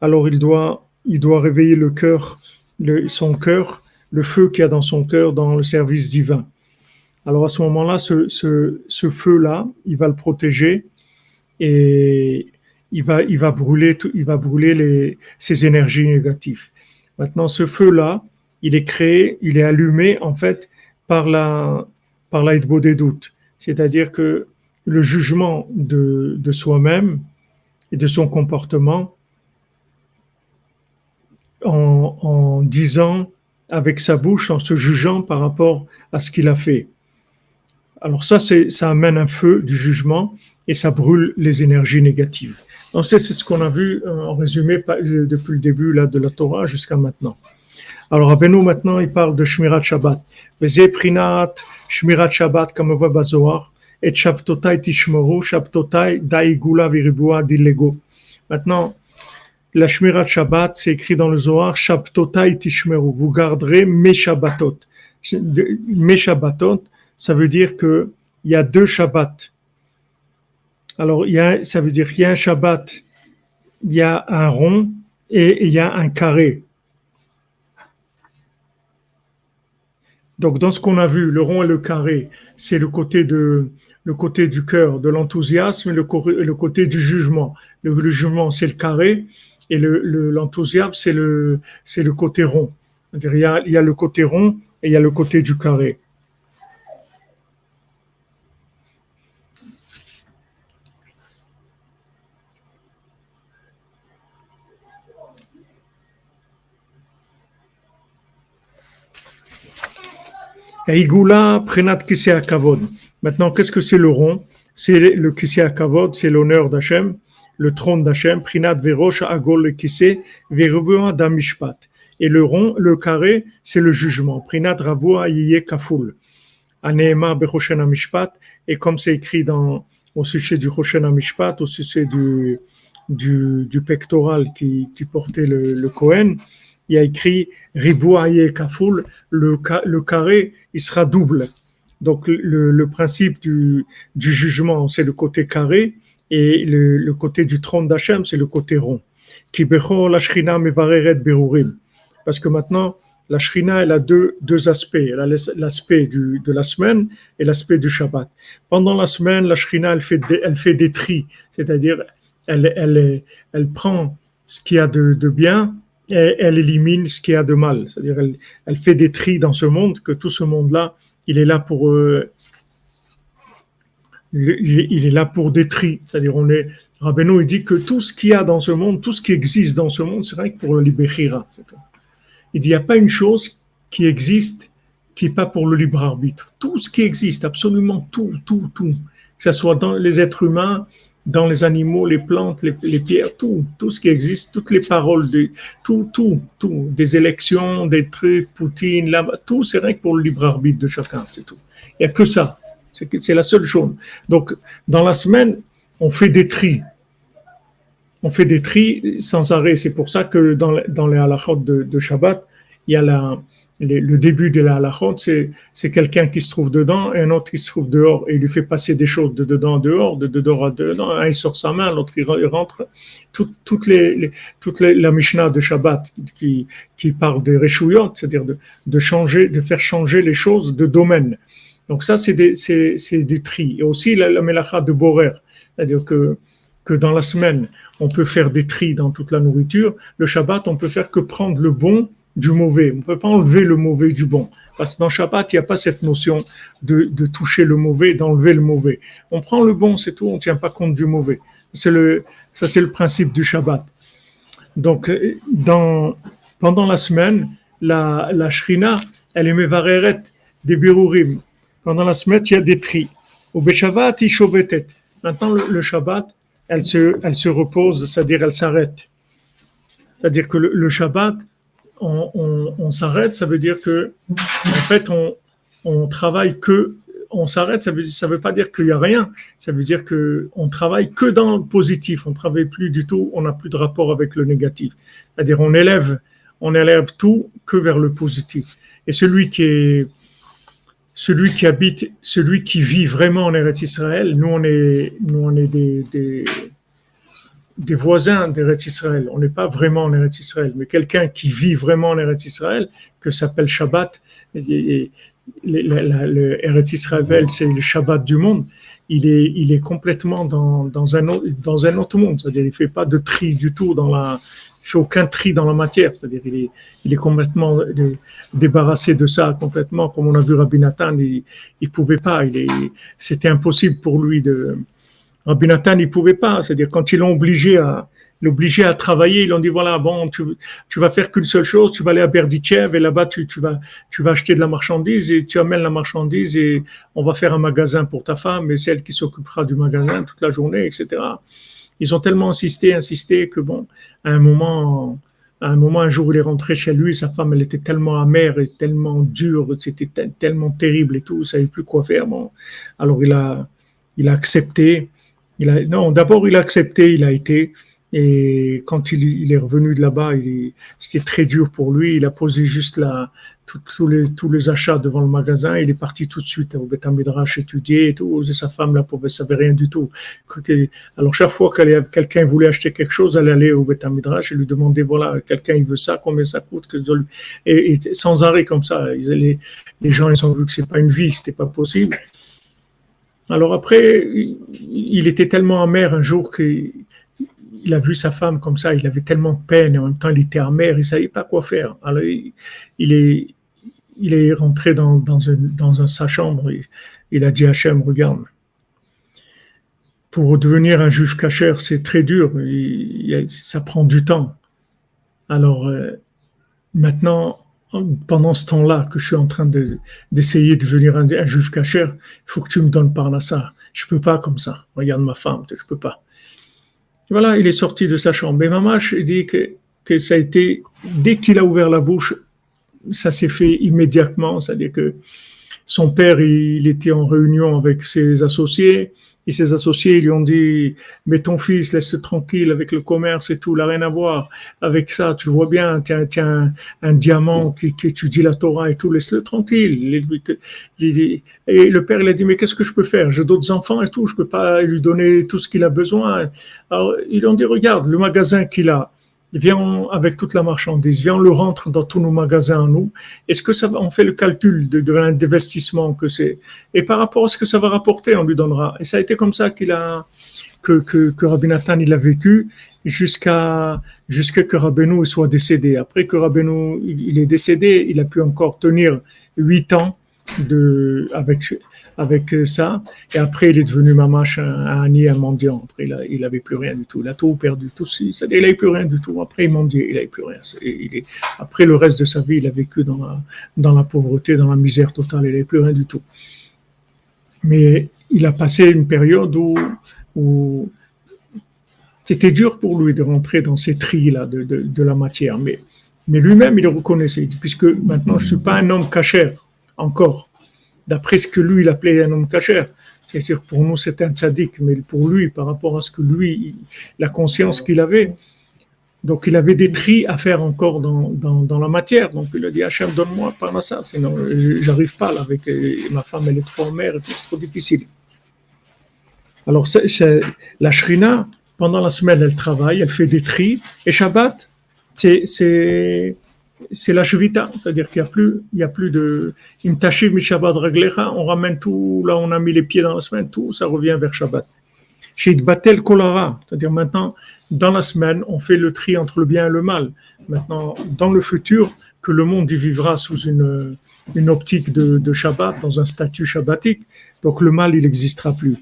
alors il doit, il doit réveiller le cœur, son cœur, le feu qu'il y a dans son cœur dans le service divin. Alors à ce moment-là, ce, ce, ce feu-là, il va le protéger et il va, il va brûler, il va brûler les, ces énergies négatives. Maintenant, ce feu-là, il est créé, il est allumé en fait par la, par des doutes. C'est-à-dire que le jugement de, de soi-même et de son comportement en, en disant avec sa bouche, en se jugeant par rapport à ce qu'il a fait. Alors ça, ça amène un feu du jugement et ça brûle les énergies négatives. Donc c'est, ce qu'on a vu euh, en résumé depuis le début là, de la Torah jusqu'à maintenant. Alors, Rabbeinu, maintenant, il parle de Shmirat Shabbat. Prinat, Shmirat Shabbat, comme on voit Bazoar, et Shabtotai Tishmoru, Shabtotai Daigula Viribua Dilego. Maintenant, la Shmirat Shabbat, c'est écrit dans le Zohar, Shabtotai Tishmeru. Vous garderez mes Shabbatot. Mes Shabbatot, ça veut dire que il y a deux Shabbats. Alors, il y a, ça veut dire qu'il y a un Shabbat, il y a un rond et il y a un carré. Donc, dans ce qu'on a vu, le rond et le carré, c'est le côté de le côté du cœur, de l'enthousiasme, le, le, côté du jugement. Le, jugement, c'est le carré, et l'enthousiasme, le, c'est le c'est le côté rond. Il y, a, il y a le côté rond et il y a le côté du carré. Igoula prenat kavod. Maintenant, qu'est-ce que c'est le rond? C'est le kisei kavod, c'est l'honneur d'Hachem, le trône d'Hachem. Prinat verosh agol kisei verubua damishpat. Et le rond, le carré, c'est le jugement. Prinat ravua yiye kaful. Aneema amishpat. Et comme c'est écrit dans au sujet du Choshen Amishpat, au sujet du, du, du pectoral qui, qui portait le, le Kohen, il y a écrit Ribouaye le, le carré, il sera double. Donc le, le principe du, du jugement, c'est le côté carré, et le, le côté du trône d'Hachem, c'est le côté rond. Parce que maintenant, la Shrina, elle a deux, deux aspects. Elle a l'aspect de la semaine et l'aspect du Shabbat. Pendant la semaine, la Shrina, elle fait des, elle fait des tris, c'est-à-dire elle, elle, elle prend ce qu'il y a de, de bien elle élimine ce qu'il y a de mal. C'est-à-dire, elle, fait des tris dans ce monde, que tout ce monde-là, il est là pour, euh, il est là pour des tris. C'est-à-dire, on est, Rabbeinu, il dit que tout ce qu'il y a dans ce monde, tout ce qui existe dans ce monde, c'est vrai que pour le libérira. Il dit, il n'y a pas une chose qui existe qui n'est pas pour le libre arbitre. Tout ce qui existe, absolument tout, tout, tout, que ce soit dans les êtres humains, dans les animaux, les plantes, les, pierres, tout, tout ce qui existe, toutes les paroles, de, tout, tout, tout, des élections, des trucs, Poutine, tout, c'est rien que pour le libre arbitre de chacun, c'est tout. Il n'y a que ça. C'est la seule chose. Donc, dans la semaine, on fait des tris. On fait des tris sans arrêt. C'est pour ça que dans, dans les halachot de, de Shabbat, il y a la, le début de la halachot, c'est, quelqu'un qui se trouve dedans et un autre qui se trouve dehors et il lui fait passer des choses de dedans à dehors, de dedans à dedans. Un il sort sa main, l'autre il rentre. toutes les, les, la Mishnah de Shabbat qui, qui parle de Reshuyot, c'est-à-dire de, de changer, de faire changer les choses de domaine. Donc ça, c'est des, des tri. Et aussi la, la melacha de Borer, c'est-à-dire que, que dans la semaine, on peut faire des tris dans toute la nourriture. Le Shabbat, on peut faire que prendre le bon du mauvais. On ne peut pas enlever le mauvais du bon. Parce que dans Shabbat, il n'y a pas cette notion de, de toucher le mauvais, d'enlever le mauvais. On prend le bon, c'est tout, on ne tient pas compte du mauvais. C'est le, ça, c'est le principe du Shabbat. Donc, dans, pendant la semaine, la, la Shrina, elle est mevareret des birurim. Pendant la semaine, il y a des tris. Au Beshavat, il Maintenant, le, le, Shabbat, elle se, elle se repose, c'est-à-dire elle s'arrête. C'est-à-dire que le Shabbat, on, s'arrête, ça veut dire que, en fait, on, travaille que, on s'arrête, ça veut, veut pas dire qu'il y a rien, ça veut dire que on travaille que dans le positif, on travaille plus du tout, on n'a plus de rapport avec le négatif. C'est-à-dire, on élève, on élève tout que vers le positif. Et celui qui est, celui qui habite, celui qui vit vraiment en Eretz Israël, nous on est, nous on est des des voisins d'Eretz Israël. On n'est pas vraiment en Eretz Israël, mais quelqu'un qui vit vraiment en Eretz Israël, que s'appelle Shabbat, et, le Eretz Israël, c'est le Shabbat du monde. Il est, il est complètement dans, dans, un, dans un autre monde. C'est-à-dire, il fait pas de tri du tout dans la, il fait aucun tri dans la matière. C'est-à-dire, il est, il est complètement débarrassé de ça, complètement. Comme on a vu Rabbi Nathan, il, il pouvait pas. C'était impossible pour lui de, Rabbi Nathan, il pouvait pas. C'est-à-dire, quand ils l'ont obligé à, à travailler, ils ont dit, voilà, bon, tu, tu vas faire qu'une seule chose, tu vas aller à Berdichev et là-bas, tu, tu, vas, tu vas acheter de la marchandise et tu amènes la marchandise et on va faire un magasin pour ta femme et c'est elle qui s'occupera du magasin toute la journée, etc. Ils ont tellement insisté, insisté que bon, à un moment, à un moment, un jour, il est rentré chez lui, sa femme, elle était tellement amère et tellement dure, c'était tellement terrible et tout, il savait plus quoi faire. Bon, alors il a, il a accepté il a, non, d'abord il a accepté, il a été. Et quand il, est revenu de là-bas, c'était très dur pour lui. Il a posé juste la, tous les, achats devant le magasin. Il est parti tout de suite au Beth étudier et tout. Et sa femme, là, ne savait rien du tout. Alors, chaque fois que quelqu'un voulait acheter quelque chose, elle allait au Beth et lui demandait, voilà, quelqu'un, il veut ça, combien ça coûte? Et, et, sans arrêt comme ça. Les, les gens, ils ont vu que c'est pas une vie, c'était pas possible. Alors après, il était tellement amer un jour qu'il a vu sa femme comme ça, il avait tellement de peine et en même temps il était amer, il ne savait pas quoi faire. Alors il est, il est rentré dans, dans, dans sa chambre, et il a dit à Hachem, regarde, pour devenir un juif cachère, c'est très dur, ça prend du temps. Alors euh, maintenant, pendant ce temps-là que je suis en train d'essayer de, devenir un, juif cachère, il faut que tu me donnes par là ça. Je peux pas comme ça. Regarde ma femme, je peux pas. voilà, il est sorti de sa chambre. Et Mamache dit que, que ça a été, dès qu'il a ouvert la bouche, ça s'est fait immédiatement. C'est-à-dire que son père, il était en réunion avec ses associés et ses associés lui ont dit mais ton fils laisse-le tranquille avec le commerce et tout, il n'a rien à voir avec ça. Tu vois bien, tiens, tiens, un, diamant qui, étudie la Torah et tout, laisse-le tranquille. Et le père il a dit mais qu'est-ce que je peux faire? J'ai d'autres enfants et tout, je peux pas lui donner tout ce qu'il a besoin. Alors ils ont dit regarde le magasin qu'il a viens avec toute la marchandise, viens on le rentre dans tous nos magasins nous. Est-ce que ça va, on fait le calcul de, de l'investissement que c'est? Et par rapport à ce que ça va rapporter, on lui donnera. Et ça a été comme ça qu'il a que que, que Rabbi Nathan il a vécu jusqu'à jusqu'à que Rabbeinu soit décédé. Après que Rabbeinu il est décédé, il a pu encore tenir huit ans de avec avec euh, ça. Et après, il est devenu mamache, un, un un mendiant. Après, il, n'avait plus rien du tout. Il a tout perdu, tout. Il n'avait plus rien du tout. Après, il mendiait, il n'avait plus rien. Après, le reste de sa vie, il a vécu dans la, pauvreté, dans la misère totale. Il n'avait plus rien du tout. Mais il a passé une période où, c'était dur pour lui de rentrer dans ces de, de, la matière. Mais, mais lui-même, il le reconnaissait, puisque maintenant, je ne suis pas un homme cachère encore d'après ce que lui, il appelait un homme cachère. C'est sûr, pour nous, c'est un tzaddik, mais pour lui, par rapport à ce que lui, la conscience qu'il avait, donc il avait des tris à faire encore dans, dans, la matière. Donc il a dit, Hachem, donne-moi ça, sinon j'arrive pas là avec ma femme, est trop en mer, c'est trop difficile. Alors la shrina, pendant la semaine, elle travaille, elle fait des tris, et Shabbat, c'est c'est la shvita, c'est-à-dire qu'il n'y a plus, il y a plus de Shabbat on ramène tout, là on a mis les pieds dans la semaine, tout, ça revient vers Shabbat. Chez Batel Kolara, c'est-à-dire maintenant, dans la semaine, on fait le tri entre le bien et le mal. Maintenant, dans le futur, que le monde y vivra sous une, une optique de, Shabbat, dans un statut shabbatique, donc le mal, il n'existera plus.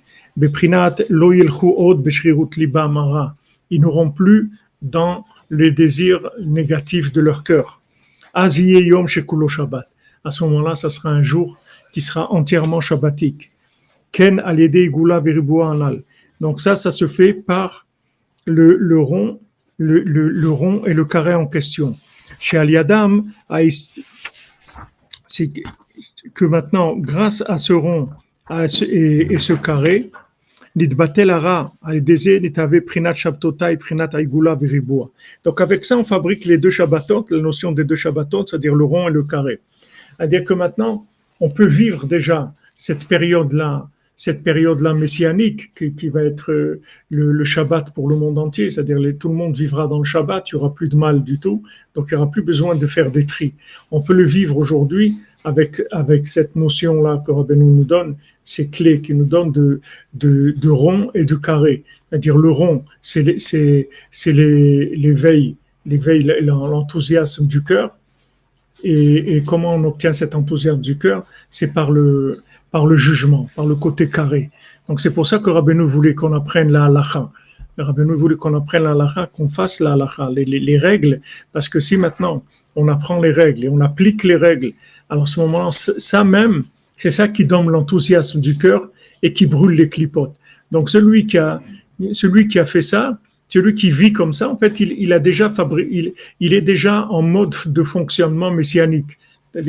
Ils n'auront plus dans les désirs négatifs de leur cœur. Yom Shabbat. À ce moment-là, ça sera un jour qui sera entièrement shabbatique. Ken Gula Anal. Donc ça, ça se fait par le, le rond, le, le, rond et le carré en question. Chez Aliadam, c'est que maintenant, grâce à ce rond et ce carré, donc avec ça, on fabrique les deux Shabbatot, la notion des deux Shabbatot, c'est-à-dire le rond et le carré. C'est-à-dire que maintenant, on peut vivre déjà cette période-là, cette période-là messianique qui, va être le, le, Shabbat pour le monde entier, c'est-à-dire tout le monde vivra dans le Shabbat, il n'y aura plus de mal du tout, donc il n'y aura plus besoin de faire des tris. On peut le vivre aujourd'hui avec, cette notion-là que Rabbeinu nous donne, ces clés qui nous donnent de, rond et de carré. C'est-à-dire le rond, c'est l'éveil, l'éveil, l'enthousiasme du cœur. Et, comment on obtient cet enthousiasme du cœur? C'est par le, jugement, par le côté carré. Donc c'est pour ça que Rabbeinu voulait qu'on apprenne la halakha. Rabbeinu voulait qu'on apprenne la halakha, qu'on fasse la halakha, les, les, les règles, parce que si maintenant on apprend les règles et on applique les règles alors, ce moment, ça même, c'est ça qui donne l'enthousiasme du cœur et qui brûle les clipotes. Donc, celui qui a, celui qui a fait ça, celui qui vit comme ça, en fait, il, a déjà fabriqué, il, est déjà en mode de fonctionnement messianique.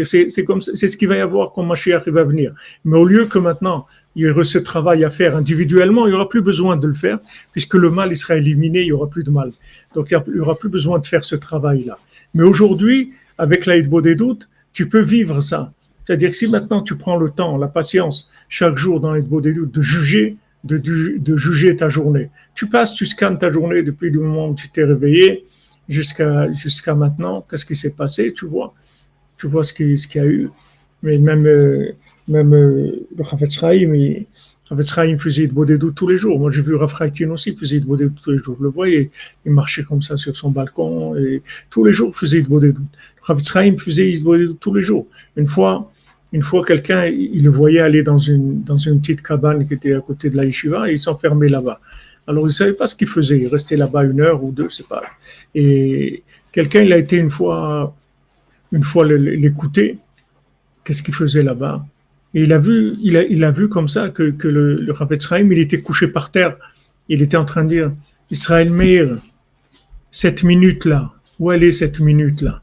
C'est c'est ce qu'il va y avoir quand Mashiach va venir. Mais au lieu que maintenant il y aurait ce travail à faire individuellement, il n'y aura plus besoin de le faire, puisque le mal il sera éliminé, il n'y aura plus de mal. Donc il n'y aura plus besoin de faire ce travail-là. Mais aujourd'hui, avec l'aide des doutes, tu peux vivre ça. C'est-à-dire que si maintenant tu prends le temps, la patience, chaque jour dans les beaux doutes, de juger, de, juger ta journée. Tu passes, tu scannes ta journée depuis le moment où tu t'es réveillé jusqu'à maintenant. Qu'est-ce qui s'est passé? Tu vois, tu vois ce qu'il ce y a eu. Mais même euh, même euh, le Chafetz mais il faisait de doutes tous les jours. Moi, j'ai vu Rafraïkin aussi faisait de doutes tous les jours. Je le voyais, il marchait comme ça sur son balcon et tous les jours faisait de doutes. Chaim faisait de doutes tous les jours. Une fois, une fois quelqu'un, il le voyait aller dans une, dans une petite cabane qui était à côté de la yeshiva et il s'enfermait là-bas. Alors, il ne savait pas ce qu'il faisait. Il restait là-bas une heure ou deux, je sais pas. Et quelqu'un, il a été une fois, une fois l'écouter. Qu'est-ce qu'il faisait là-bas? Et il a vu, comme ça que, le, le Rav il était couché par terre. Il était en train de dire, Israël Meir, cette minute-là, où elle est cette minute-là?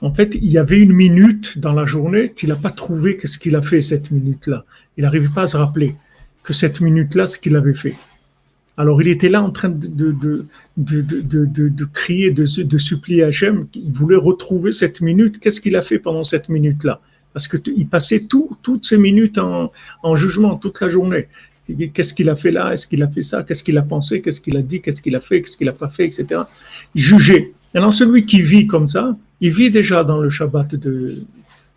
En fait, il y avait une minute dans la journée qu'il n'a pas trouvé qu'est-ce qu'il a fait cette minute-là. Il n'arrivait pas à se rappeler que cette minute-là, ce qu'il avait fait. Alors il était là en train de, de, crier, de, de supplier Hachem. Il voulait retrouver cette minute. Qu'est-ce qu'il a fait pendant cette minute-là? Parce qu'il passait toutes ces minutes en, jugement, toute la journée. Qu'est-ce qu'il a fait là? Est-ce qu'il a fait ça? Qu'est-ce qu'il a pensé? Qu'est-ce qu'il a dit? Qu'est-ce qu'il a fait? Qu'est-ce qu'il n'a pas fait? Etc. Jugeait. Alors celui qui vit comme ça, il vit déjà dans le Shabbat de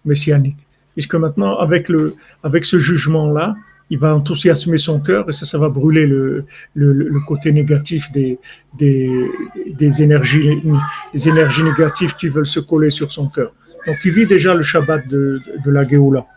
messianique. Puisque maintenant, avec, ce jugement-là, il va enthousiasmer son cœur et ça, ça va brûler le, côté négatif des énergies négatives qui veulent se coller sur son cœur. Donc il vit déjà le Shabbat de, de la Géoula.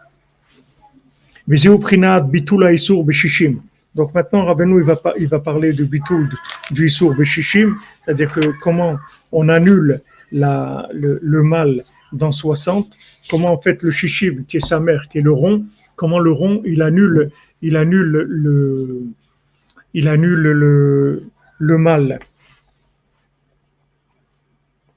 Donc maintenant, Rabbeinu, il va, il va parler de bitul du Isur Beshishim, c'est-à-dire que comment on annule le, mal dans 60, comment en fait le Shishim, qui est sa mère, qui est le rond, comment le rond, il annule, il annule le, il annule le, le mal.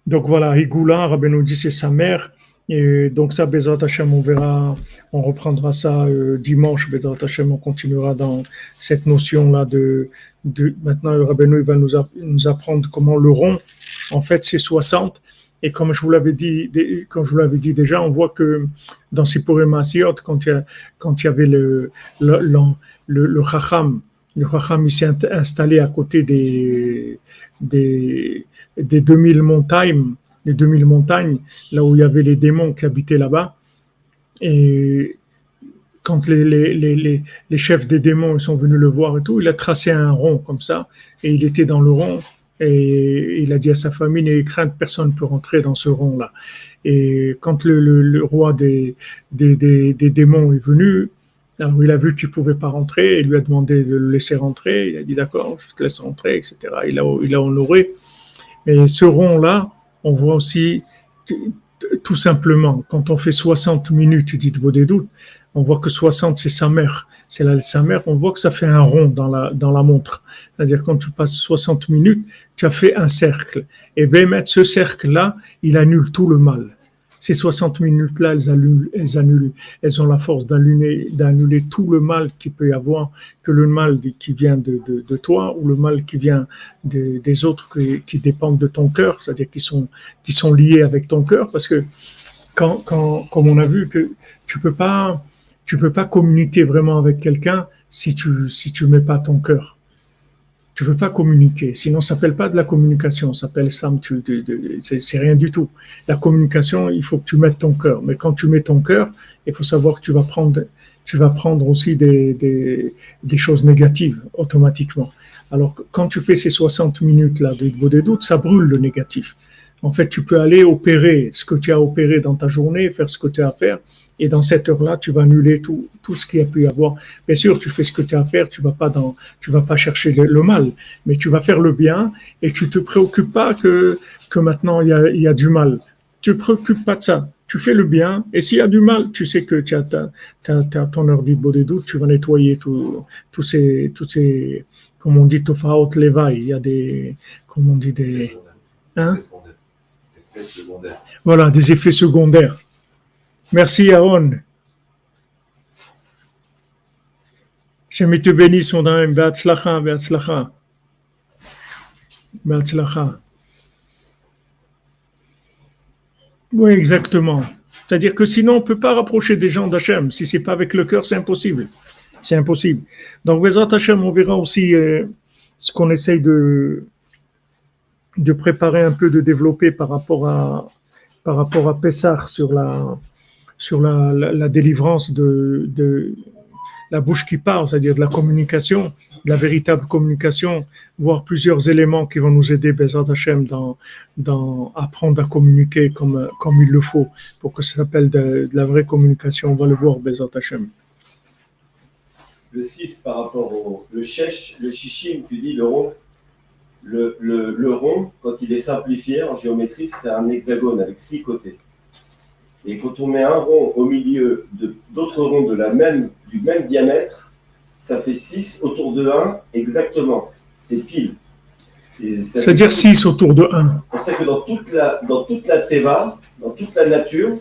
Donc voilà, Igula, Rabbeinu dit c'est sa mère, Et donc ça, Bezrat Hashem, on verra, on reprendra ça euh, dimanche. Bezrat Hashem, on continuera dans cette notion-là de, de... Maintenant, Rabbeinu il va nous, apprendre comment le rond, en fait, c'est 60. Et comme je vous l'avais dit, comme je vous l'avais dit déjà, on voit que dans ces Asiot, quand il y, a, quand il y avait le, le, le, le, le Chacham, le Chacham, il s'est installé à côté des, des, des 2000 montagnes, les 2000 montagnes, là où il y avait les démons qui habitaient là-bas. Et quand les, les, les, les, chefs des démons sont venus le voir et tout, il a tracé un rond comme ça, et il était dans le rond, et il a dit à sa famille, n'ayez crainte, personne ne peut rentrer dans ce rond-là. Et quand le, le, roi des, des, des, des, démons est venu, alors il a vu qu'il ne pouvait pas rentrer, il lui a demandé de le laisser rentrer, il a dit d'accord, je te laisse rentrer, etc. Il a, il a honoré. Mais ce rond-là, on voit aussi tout simplement, quand on fait 60 minutes vous des doutes, on voit que 60 c'est sa mère, c'est la sa mère, on voit que ça fait un rond dans la, dans la montre. C'est-à-dire quand tu passes 60 minutes, tu as fait un cercle. Et mettre ce cercle-là, il annule tout le mal. Ces 60 minutes-là, elles, annulent, elles, annulent, elles ont la force d'annuler tout le mal qu'il peut y avoir, que le mal qui vient de, de, de toi ou le mal qui vient de, des autres qui, qui, dépendent de ton cœur, c'est-à-dire qui sont, qui sont liés avec ton cœur, parce que quand, quand, comme on a vu que tu peux pas, tu peux pas communiquer vraiment avec quelqu'un si tu, si tu mets pas ton cœur tu peux pas communiquer. Sinon, ça s'appelle pas de la communication. Ça s'appelle ça, c'est rien du tout. La communication, il faut que tu mettes ton cœur. Mais quand tu mets ton cœur, il faut savoir que tu vas prendre, tu vas prendre aussi des, des, des choses négatives automatiquement. Alors, quand tu fais ces 60 minutes-là de des doutes, ça brûle le négatif. En fait, tu peux aller opérer ce que tu as opéré dans ta journée, faire ce que tu as à faire, et dans cette heure-là, tu vas annuler tout, tout ce qu'il y a pu y avoir. Bien sûr, tu fais ce que tu as à faire, tu vas pas dans, tu vas pas chercher le, mal, mais tu vas faire le bien et tu te préoccupes pas que, que maintenant il y a, il y a du mal. Tu te préoccupes pas de ça. Tu fais le bien et s'il y a du mal, tu sais que tu as, ta, ta, ton heure de des doutes, tu vas nettoyer tous ces, tous ces, comme on dit, tofaot levaï. Il y a des, comme on dit, des, hein? Voilà, des effets secondaires. Merci Aaron. Je te bénisse, mon ami. Beatzlacha, beatzlacha. Beatzlacha. Oui, exactement. C'est-à-dire que sinon, on ne peut pas rapprocher des gens d'Hachem. Si ce n'est pas avec le cœur, c'est impossible. C'est impossible. Donc, Bezrat Hachem, on verra aussi euh, ce qu'on essaye de, de préparer un peu, de développer par rapport à, par rapport à Pessah sur la, sur la, délivrance de, la bouche qui parle, c'est-à-dire de la communication, de la véritable communication, voir plusieurs éléments qui vont nous aider, Bezat Hashem, dans, apprendre à communiquer comme, il le faut, pour que ça s'appelle de, la vraie communication. On va le voir, Bezat Hashem.
Le 6 par rapport au le shesh, le shishim, tu dis le rond. Le, le, le rond, quand il est simplifié en géométrie, c'est un hexagone avec six côtés. Et quand on met un rond au milieu d'autres ronds de la même, du même diamètre, ça fait 6 autour de 1 exactement. C'est pile.
C'est-à-dire 6 autour de 1.
On sait que dans toute la, dans toute la Teva, dans toute la nature,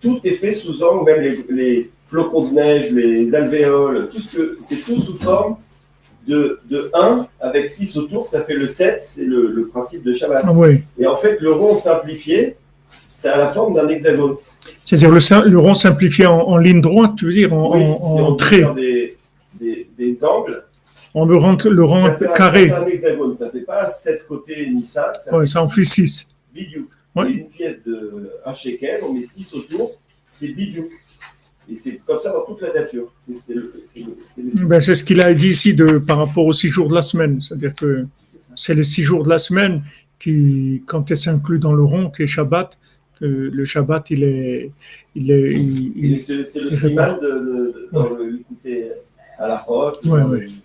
tout est fait sous angle, même les, les, flocons de neige, les alvéoles, tout ce que c'est tout sous forme de, de 1 avec 6 autour, ça fait le 7, c'est le, le, principe de Shabbat.
Ah oui.
Et en fait, le rond simplifié, c'est à la forme d'un hexagone.
C'est-à-dire le, le, rond simplifié en, en, ligne droite, tu veux dire, en,
oui,
en,
si
en trait.
Des, des, des, angles.
On le rend, le rond
ça fait
carré.
Un, ça fait un hexagone, ça ne fait pas 7 côtés ni ça.
Ça, ouais, ça en fait 6.
Bidiouk.
Ouais.
Une pièce de un shekel, on met 6 autour, c'est bidiouk. Et c'est comme ça dans toute la nature. C'est
ben, ce qu'il a dit ici de, par rapport aux 6 jours de la semaine. C'est-à-dire que c'est les 6 jours de la semaine qui, quand elles s'incluent dans le rond, qui est Shabbat, le Shabbat, il est. Il est il, il,
c'est le siman de, de, dans ouais. le à la route.
Oui, oui.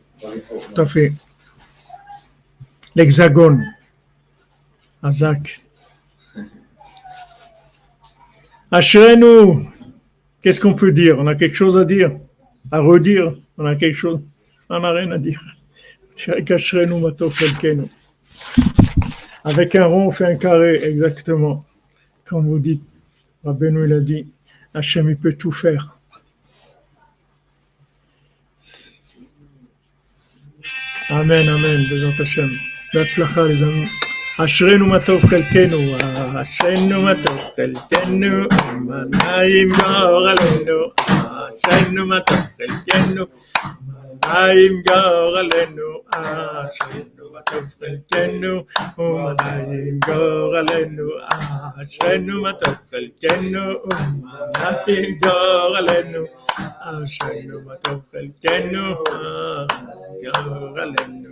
Tout à fait. L'hexagone. Azak. *laughs* Ashrenu. Qu'est-ce qu'on peut dire? On a quelque chose à dire À redire On a quelque chose On n'a rien à dire. Avec un rond, on fait un carré, exactement comme vous dites. Rabbeinu il a dit, Hachem il peut tout faire. Amen, Amen, Bezat Hashem. בהצלחה les amis. אשרינו מה טוב חלקנו, אשרינו מה טוב חלקנו, מנעים גורלנו, אשרינו מה טוב חלקנו, מנעים גורלנו, אשרינו מה טוב חלקנו, ומנעים גורלנו, אשרינו מה טוב חלקנו, ומנעים גורלנו, אשרינו מה טוב חלקנו, גורלנו.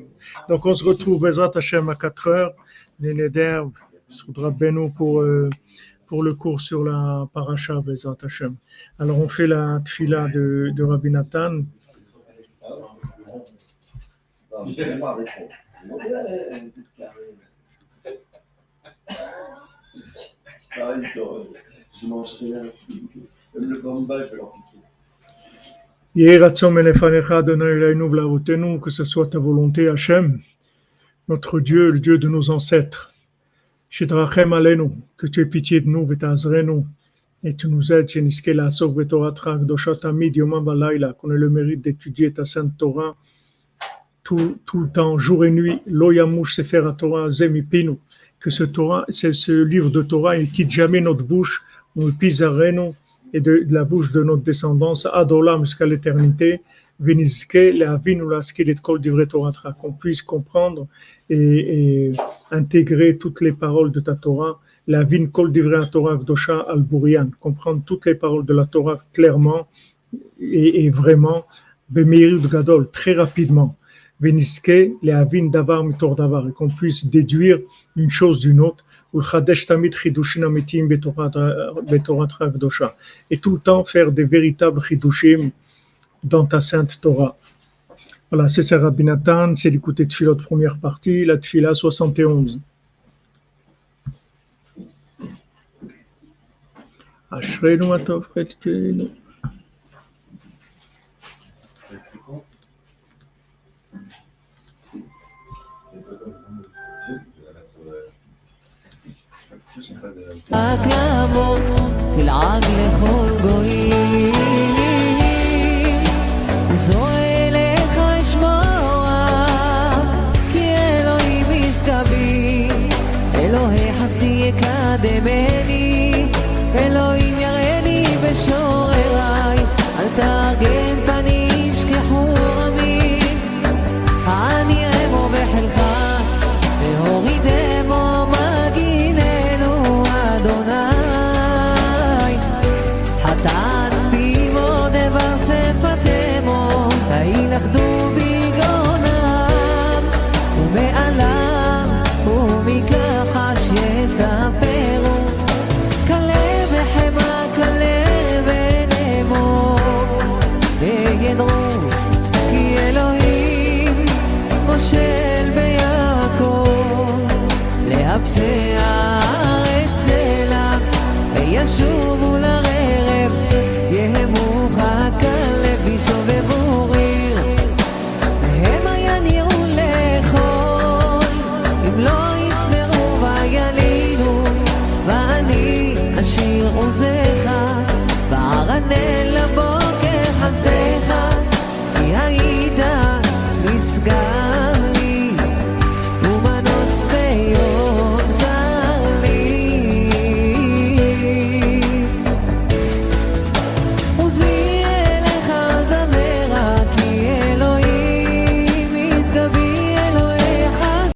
Donc on se retrouve Bezrat Hashem à 4 heures. les Neder, Soudra Beno pour, euh, pour le cours sur la paracha Bezat Hashem. Alors on fait la tfila de, de Rabbi Nathan.
Je le bamba, je vais leur piquer.
Que ce soit ta volonté, Hachem, notre Dieu, le Dieu de nos ancêtres. Shidrachem Alenu, que tu aies pitié de nous, Vetazrenu, et tu nous aides, Lasok Vetorah Trak, Doshat Amid, Yomam Balayla, qu'on ait le mérite d'étudier ta sainte Torah tout, tout le temps, jour et nuit, Yamush Sefer Torah Zemipinu, que ce Torah, ce livre de Torah, il quitte jamais notre bouche, nous pisarenu, et de, de la bouche de notre descendance, Adolam jusqu'à l'éternité, Venizke, Leavinu Laskelet Kol Divrei Torah Tra, qu'on puisse comprendre et, et intégrer toutes les paroles de ta Torah, la vin Kol Divrei Torah Gdosha al Burian, comprendre toutes les paroles de la Torah clairement et, et vraiment, Bemeir Gadol, très rapidement. Veniske, Leavin Davar Mitor Davar, et qu'on puisse déduire une chose d'une autre. ולחדש תמיד חידושים אמיתיים בתורת, בתורתך הקדושה. Et tout le temps faire des véritables chidushim dans ta sainte Torah. Voilà, c'est ça Rabbi Nathan, c'est l'écouter Tfilot première partie, la Tfila 71. אשרינו מה טוב חלקנו.
רק לעמוד, תלעג לכל גויים. זו אליך אשמוע, כי אלוהים יזכה בי. אלוהי חסדי יקדמני, noche.